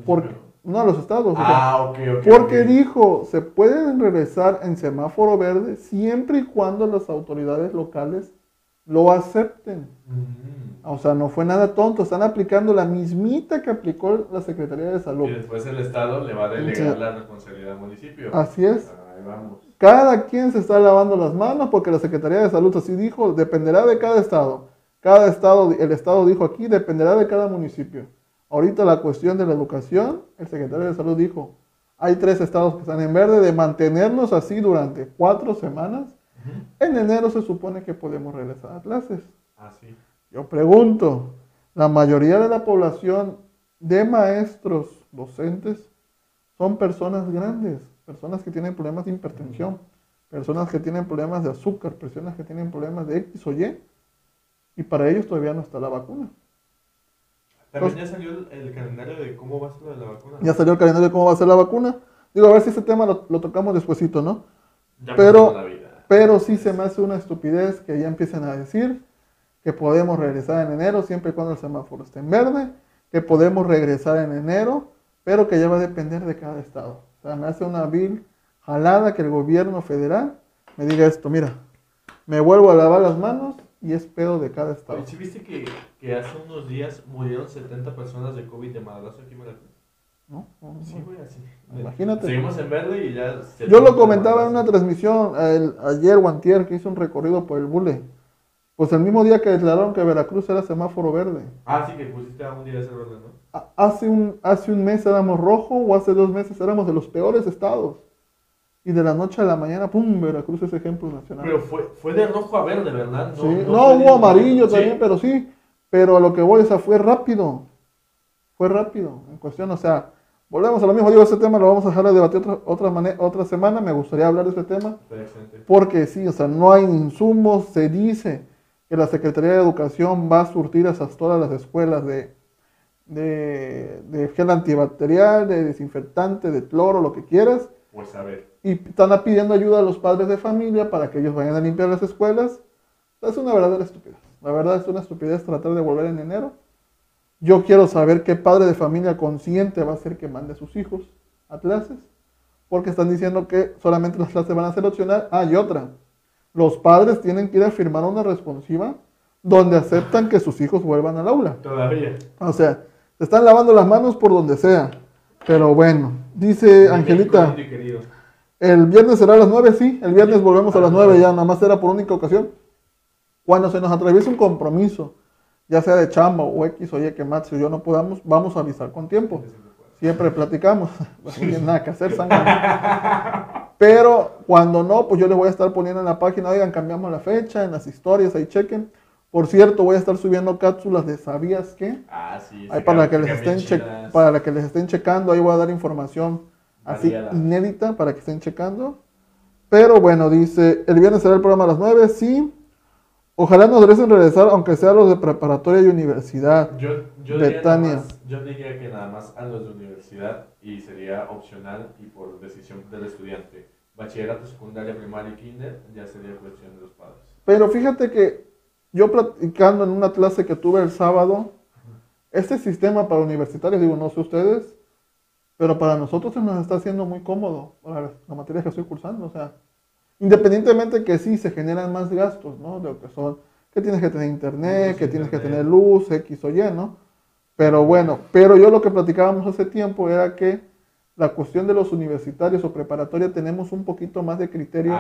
Porque, no a los estados. Ah, porque dijo, se pueden regresar en semáforo verde siempre y cuando las autoridades locales lo acepten. O sea, no fue nada tonto, están aplicando la mismita que aplicó la Secretaría de Salud. Y después el Estado le va a delegar la responsabilidad al municipio. Así es. Cada quien se está lavando las manos porque la Secretaría de Salud así dijo, dependerá de cada estado. Cada estado, el Estado dijo aquí, dependerá de cada municipio. Ahorita la cuestión de la educación, el secretario de Salud dijo, hay tres estados que están en verde de mantenernos así durante cuatro semanas en enero se supone que podemos regresar a clases. Ah, Yo pregunto, la mayoría de la población de maestros, docentes, son personas grandes, personas que tienen problemas de hipertensión, personas que tienen problemas de azúcar, personas que tienen problemas de X o Y, y para ellos todavía no está la vacuna. También ya salió el, calendario de cómo va a ser la vacuna. Ya salió el calendario de cómo va a ser la vacuna. Digo, a ver si ese tema lo, tocamos despuesito, ¿no? Pero pero sí se me hace una estupidez que ya empiecen a decir que podemos regresar en enero siempre y cuando el semáforo esté en verde, que podemos regresar en enero, pero que ya va a depender de cada estado. O sea, me hace una vil jalada que el gobierno federal me diga esto, mira, me vuelvo a lavar las manos y es pedo de cada estado. ¿Sí viste que, que hace unos días murieron 70 personas de COVID de madrazo aquí en Veracruz? ¿No? Sí, güey, así. Imagínate. Seguimos en verde y ya... Yo lo comentaba en una transmisión ayer o antier que hizo un recorrido por el Bule. Pues el mismo día que declararon que Veracruz era semáforo verde. Ah, sí, que pusiste a un día ese verde, ¿no? Hace un, hace un mes éramos rojo o hace dos meses éramos de los peores estados. Y de la noche a la mañana, ¡pum! Veracruz es ejemplo nacional. Pero fue, fue de rojo a verde, ¿verdad? No, sí. no, hubo amarillo también, pero sí. Pero a lo que voy, o sea, fue rápido. Fue rápido. En cuestión, o sea, Volvemos a lo mismo, digo, ese tema lo vamos a dejar de debatir otra, otra, otra semana, me gustaría hablar de ese tema. Porque sí, o sea, no hay insumos, se dice que la Secretaría de Educación va a surtir esas todas las escuelas de, de, de, gel antibacterial, de desinfectante, de cloro, lo que quieras. Pues a ver. Y están pidiendo ayuda a los padres de familia para que ellos vayan a limpiar las escuelas. Es una verdadera estupidez. La verdad es una estupidez tratar de volver en enero yo quiero saber qué padre de familia consciente va a ser que mande a sus hijos a clases, porque están diciendo que solamente las clases van a ser opcional. Ah, y otra, los padres tienen que ir a firmar una responsiva donde aceptan que sus hijos vuelvan al aula. Todavía. O sea, se están lavando las manos por donde sea. Pero bueno, dice Angelita. El viernes será a las 9, sí. El viernes volvemos a las 9 ya, nada más será por única ocasión. Cuando se nos atraviese un compromiso ya sea de chamba o X o Y que Max y yo no podamos, vamos a avisar con tiempo. Siempre platicamos, no tiene nada que hacer, sangre. Pero cuando no, pues yo les voy a estar poniendo en la página, oigan, cambiamos la fecha, en las historias, ahí chequen. Por cierto, voy a estar subiendo cápsulas de ¿sabías qué? Ah, sí. Ahí para, que les estén para que les estén checando, ahí voy a dar información así inédita para que estén checando. Pero bueno, dice, el viernes será el programa a las 9, sí. Ojalá nos regresen regresar, aunque sea los de preparatoria y universidad. Yo, yo, diría, yo diría que nada más a los de universidad y sería opcional y por decisión del estudiante. Bachillerato, secundaria, primaria y kinder ya sería cuestión de los padres. Pero fíjate que yo platicando en una clase que tuve el sábado, este sistema para universitarios, digo, no sé ustedes, pero para nosotros se nos está haciendo muy cómodo para la materia que estoy cursando. O sea, independientemente que sí se generan más gastos, ¿no? De lo que son, que tienes que tener internet, que tienes que tener luz, X o Y, ¿no? Pero bueno, pero yo lo que platicábamos hace tiempo era que la cuestión de los universitarios o preparatoria tenemos un poquito más de criterio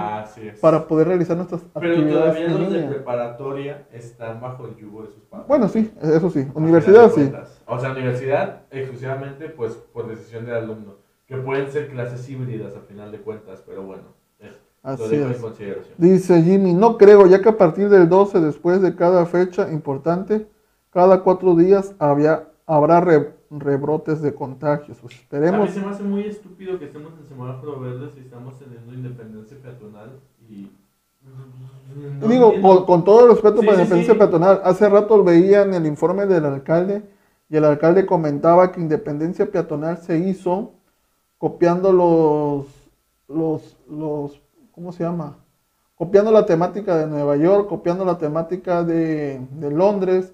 para poder realizar nuestras Pero actividades. Pero todavía los de preparatoria están bajo el yugo de sus padres. Bueno, sí, eso sí. Universidad sí. O sea, universidad exclusivamente pues por decisión del alumno. Que pueden ser clases híbridas a final de cuentas, pero bueno. Así es. consideración. Dice Jimmy, no creo, ya que a partir del 12, después de cada fecha importante, cada cuatro días había, habrá rebrotes de contagios. Pues esperemos. A mí se me hace muy estúpido que estemos en semáforo verde si estamos teniendo independencia peatonal y. digo, con, todo el respeto para la independencia peatonal, hace rato veía en el informe del alcalde y el alcalde comentaba que independencia peatonal se hizo copiando los, los, los ¿cómo se llama? copiando la temática de Nueva York, copiando la temática de, Londres,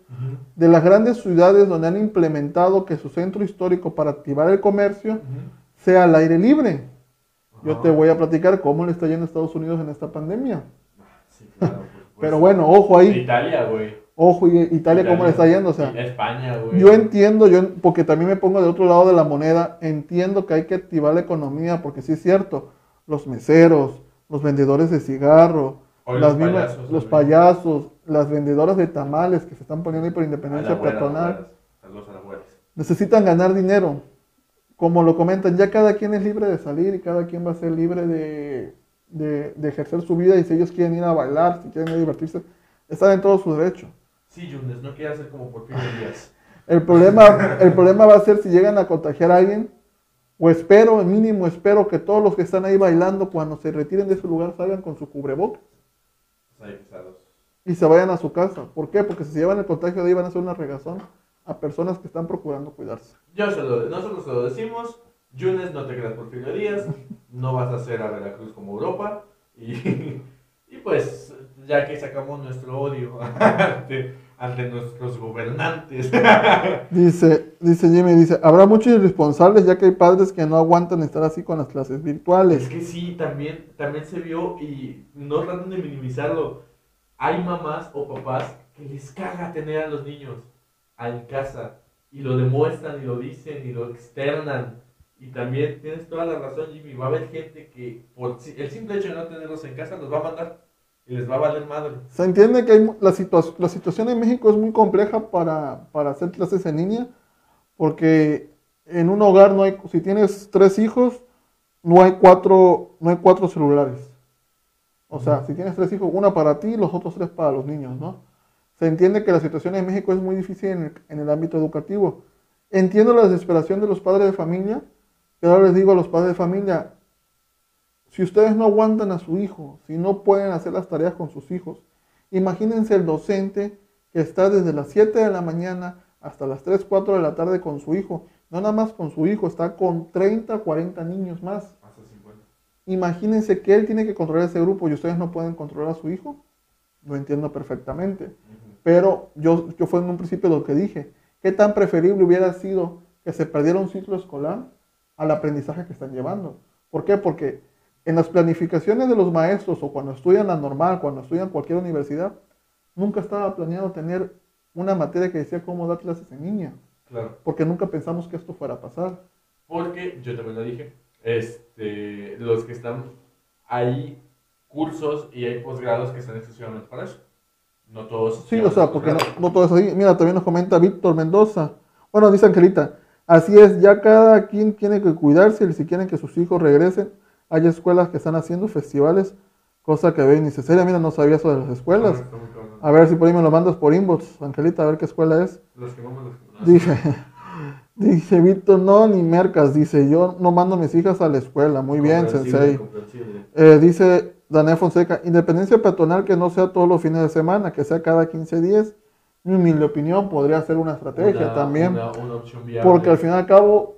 de las grandes ciudades donde han implementado que su centro histórico para activar el comercio sea al aire libre. Yo te voy a platicar cómo le está yendo a Estados Unidos en esta pandemia. Sí, claro, Pero bueno, ojo ahí. Italia, güey. Ojo, Italia, cómo le está yendo. O sea, España, güey. Yo entiendo, yo, porque también me pongo de otro lado de la moneda, entiendo que hay que activar la economía, porque sí es cierto, los meseros, los vendedores de cigarro, las los, payasos, los payasos, las vendedoras de tamales que se están poniendo ahí por independencia peatonal. Necesitan ganar dinero. Como lo comentan, ya cada quien es libre de salir y cada quien va a ser libre de, de, ejercer su vida y si ellos quieren ir a bailar, si quieren ir a divertirse, están en todo su derecho. Sí, Yunes, no quiere hacer como por días. El problema, el problema va a ser si llegan a contagiar a alguien o espero, mínimo espero que todos los que están ahí bailando cuando se retiren de ese lugar salgan con su cubrebocas. Y se vayan a su casa. ¿Por qué? Porque si se llevan el contagio de ahí van a hacer una regazón a personas que están procurando cuidarse. Yo solo, nosotros se lo decimos. Yunes, no te creas por fin días. No vas a hacer a Veracruz como Europa. Y, y pues, ya que sacamos nuestro odio ante nuestros gobernantes. dice, dice Jimmy, dice, habrá muchos irresponsables ya que hay padres que no aguantan estar así con las clases virtuales. Es que sí, también, también se vio y no tratan de minimizarlo. Hay mamás o papás que les caga tener a los niños en casa y lo demuestran y lo dicen y lo externan. Y también tienes toda la razón, Jimmy. Va a haber gente que por el simple hecho de no tenerlos en casa los va a mandar y les va a valer madre. Se entiende que hay, la, la situación en México es muy compleja para, para, hacer clases en línea, porque en un hogar no hay, si tienes tres hijos, no hay cuatro, no hay cuatro celulares. O sea, si tienes tres hijos, una para ti y los otros tres para los niños, ¿no? Se entiende que la situación en México es muy difícil en el, en el ámbito educativo. Entiendo la desesperación de los padres de familia, pero ahora les digo a los padres de familia, si ustedes no aguantan a su hijo, si no pueden hacer las tareas con sus hijos, imagínense el docente que está desde las 7 de la mañana hasta las 3, 4 de la tarde con su hijo. No nada más con su hijo, está con 30, 40 niños más. Imagínense que él tiene que controlar ese grupo y ustedes no pueden controlar a su hijo. Lo entiendo perfectamente. Pero yo, yo fue en un principio lo que dije. ¿Qué tan preferible hubiera sido que se perdiera un ciclo escolar al aprendizaje que están llevando? ¿Por qué? Porque en las planificaciones de los maestros o cuando estudian la normal, cuando estudian cualquier universidad, nunca estaba planeado tener una materia que decía cómo dar clases en línea. Claro. Porque nunca pensamos que esto fuera a pasar. Porque, yo también lo dije, este, los que están, hay cursos y hay posgrados que están exclusivamente para eso. No todos. Sí, o sea, porque no, no todos así. Mira, también nos comenta Víctor Mendoza. Bueno, dice Angelita, así es, ya cada quien tiene que cuidarse y si quieren que sus hijos regresen, hay escuelas que están haciendo festivales, cosa que ve innecesaria. Mira, no sabía eso de las escuelas. A ver si por ahí me lo mandas por inbox, Angelita, a ver qué escuela es. Los que vamos Dije, dije, Víctor, no, ni mercas. Dice, yo no mando a mis hijas a la escuela. Muy bien, sensei. Eh, dice Daniel Fonseca, independencia peatonal que no sea todos los fines de semana, que sea cada 15 días. Mi humilde opinión podría ser una estrategia también. Una, opción porque al fin y al cabo,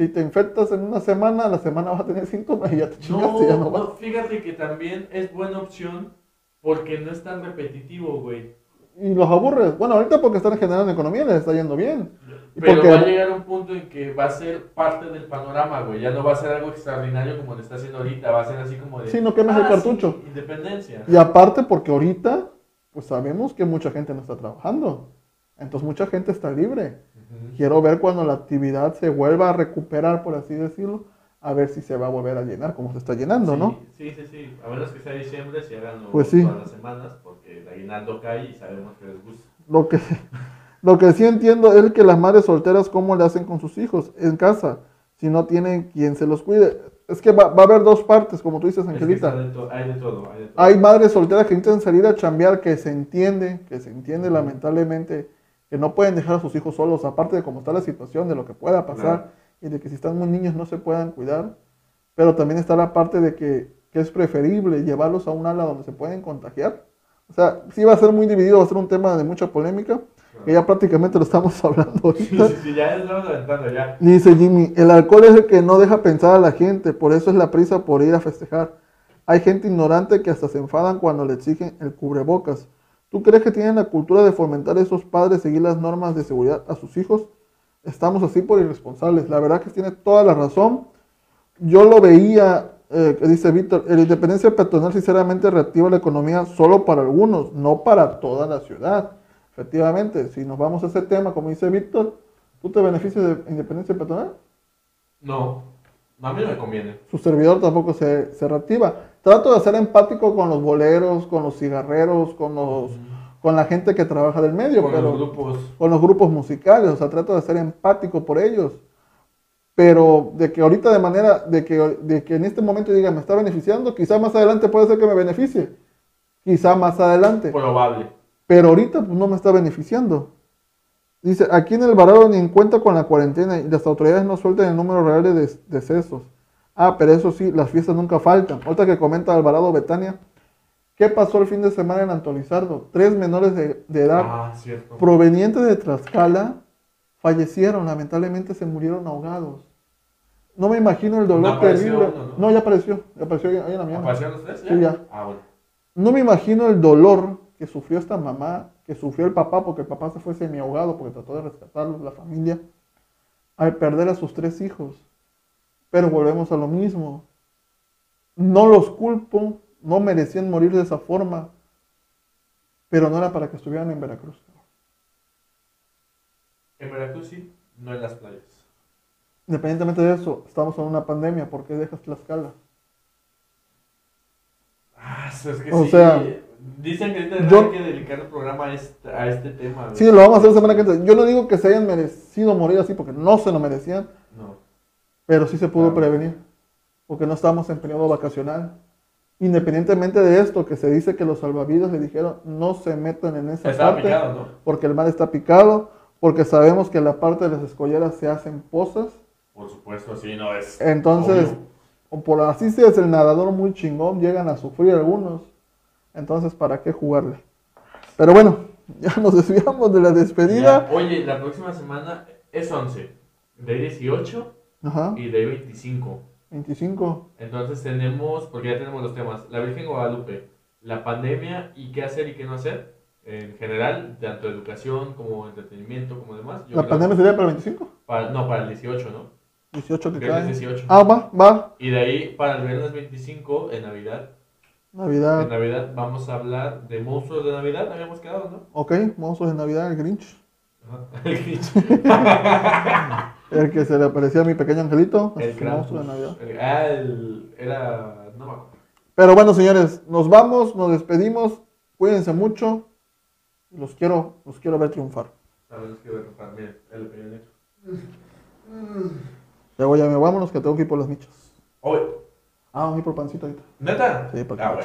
si te infectas en una semana, la semana vas a tener síntomas y ya te chingaste, ya no Fíjate que también es buena opción porque no es tan repetitivo, güey. y los aburres. Bueno, ahorita porque están generando economía les está yendo bien. Y Pero porque- va a llegar un punto en que va a ser parte del panorama, güey. Ya no va a ser algo extraordinario como lo está haciendo ahorita. Va a ser así como de. Sí, no quemes el "Ah, cartucho". sí, independencia. Y aparte porque ahorita, pues sabemos que mucha gente no está trabajando. Entonces mucha gente está libre. Quiero ver cuando la actividad se vuelva a recuperar, por así decirlo, a ver si se va a volver a llenar como se está llenando, ¿no? Sí, sí, sí. A menos que sea diciembre, si hagan Pues sí. todas las semanas, porque el aguinaldo cae y sabemos que les gusta. Lo que, lo que sí entiendo es que las madres solteras, ¿cómo le hacen con sus hijos en casa? Si no tienen quien se los cuide. Es que va, va a haber dos partes, como tú dices, Angelita. de hay de todo, hay de todo. Hay madres solteras que intentan salir a chambear, que se entiende, que se entiende lamentablemente, que no pueden dejar a sus hijos solos, aparte de cómo está la situación, de lo que pueda pasar, y de que si están muy niños no se puedan cuidar. Pero también está la parte de que, que es preferible llevarlos a un ala donde se pueden contagiar. O sea, sí va a ser muy dividido, va a ser un tema de mucha polémica, que ya prácticamente lo estamos hablando Sí, sí, sí, ya estamos aventando ya. Dice Jimmy, el alcohol es el que no deja pensar a la gente, por eso es la prisa por ir a festejar. Hay gente ignorante que hasta se enfadan cuando le exigen el cubrebocas. ¿Tú crees que tienen la cultura de fomentar a esos padres seguir las normas de seguridad a sus hijos? Estamos así por irresponsables. La verdad que tiene toda la razón. Yo lo veía, eh, dice Víctor, la independencia peatonal sinceramente reactiva la economía solo para algunos, no para toda la ciudad. Efectivamente, si nos vamos a ese tema, como dice Víctor, ¿tú te beneficias de independencia peatonal? No, a mí no me conviene. Su servidor tampoco se, se reactiva. Trato de ser empático con los boleros, con los cigarreros, con, los, con la gente que trabaja del medio, Con pero los grupos. con los grupos musicales, o sea, trato de ser empático por ellos. Pero de que ahorita de manera, de que, de que en este momento diga, me está beneficiando, quizá más adelante puede ser que me beneficie. Quizá más adelante. Probable. Pero ahorita pues, no me está beneficiando. Dice, aquí en el Alvarado ni en cuenta con la cuarentena y las autoridades no sueltan el número real de decesos. Ah, pero eso sí, las fiestas nunca faltan. Ahorita que comenta Alvarado Betania, ¿qué pasó el fin de semana en Antolizardo? Tres menores de, de edad Ah, provenientes de Tlaxcala fallecieron, lamentablemente se murieron ahogados. No me imagino el dolor ¿No terrible. uno, no? no? ya apareció, ya apareció ahí en la mañana. ¿Aparecieron los tres? Sí, ya. Ah, bueno. No me imagino el dolor que sufrió esta mamá, que sufrió el papá, porque el papá se fue semi ahogado porque trató de rescatarlos, la familia, al perder a sus tres hijos. Pero volvemos a lo mismo. No los culpo, no merecían morir de esa forma, pero no era para que estuvieran en Veracruz. En Veracruz sí, no en las playas. Independientemente de eso, estamos en una pandemia, ¿por qué dejas Tlaxcala? Ah, es que O sí. sea, Dicen que yo- hay que dedicar el programa a este, a este tema. Sí, lo vamos a hacer semana que entra. Yo no digo que se hayan merecido morir así, porque no se lo merecían. Pero sí se pudo Claro. prevenir, porque no estamos en periodo vacacional. Independientemente de esto, que se dice que los salvavidas le dijeron no se metan en esa Estaba parte, picado, ¿no? porque el mar está picado, porque sabemos que en la parte de las escolleras se hacen pozas. Por supuesto, sí, no es. Entonces, obvio. por así si es el nadador muy chingón, llegan a sufrir algunos. Entonces, ¿para qué jugarle? Pero bueno, ya nos desviamos de la despedida. Ya. Oye, la próxima semana es 11, de 18 Ajá, y de 25. 25. Entonces tenemos, porque ya tenemos los temas, la Virgen Guadalupe, la pandemia y qué hacer y qué no hacer, en general, tanto educación como entretenimiento, como demás. Yo ¿La pandemia sería para el 25? para- no, para el 18, ¿no? 18 que cae. 18. Ah, va, va. Y de ahí, para el viernes 25, en Navidad, Navidad. en Navidad vamos a hablar de monstruos de Navidad, habíamos quedado, ¿no? Ok, monstruos de Navidad, el Grinch. Ajá. El Grinch. El que se le aparecía a mi pequeño angelito. El monstruo de. Navidad. El- Ah, el, era, no me acuerdo. Pero bueno, señores, nos vamos, nos despedimos. Cuídense mucho. Los quiero, los quiero ver triunfar. A ver, voy a comprar, miren, el pequeño. Luego ya me vámonos que tengo que ir por las michas. Oye, Ah, voy a ir por pancito ahorita. ¿neta? Sí, porque ah.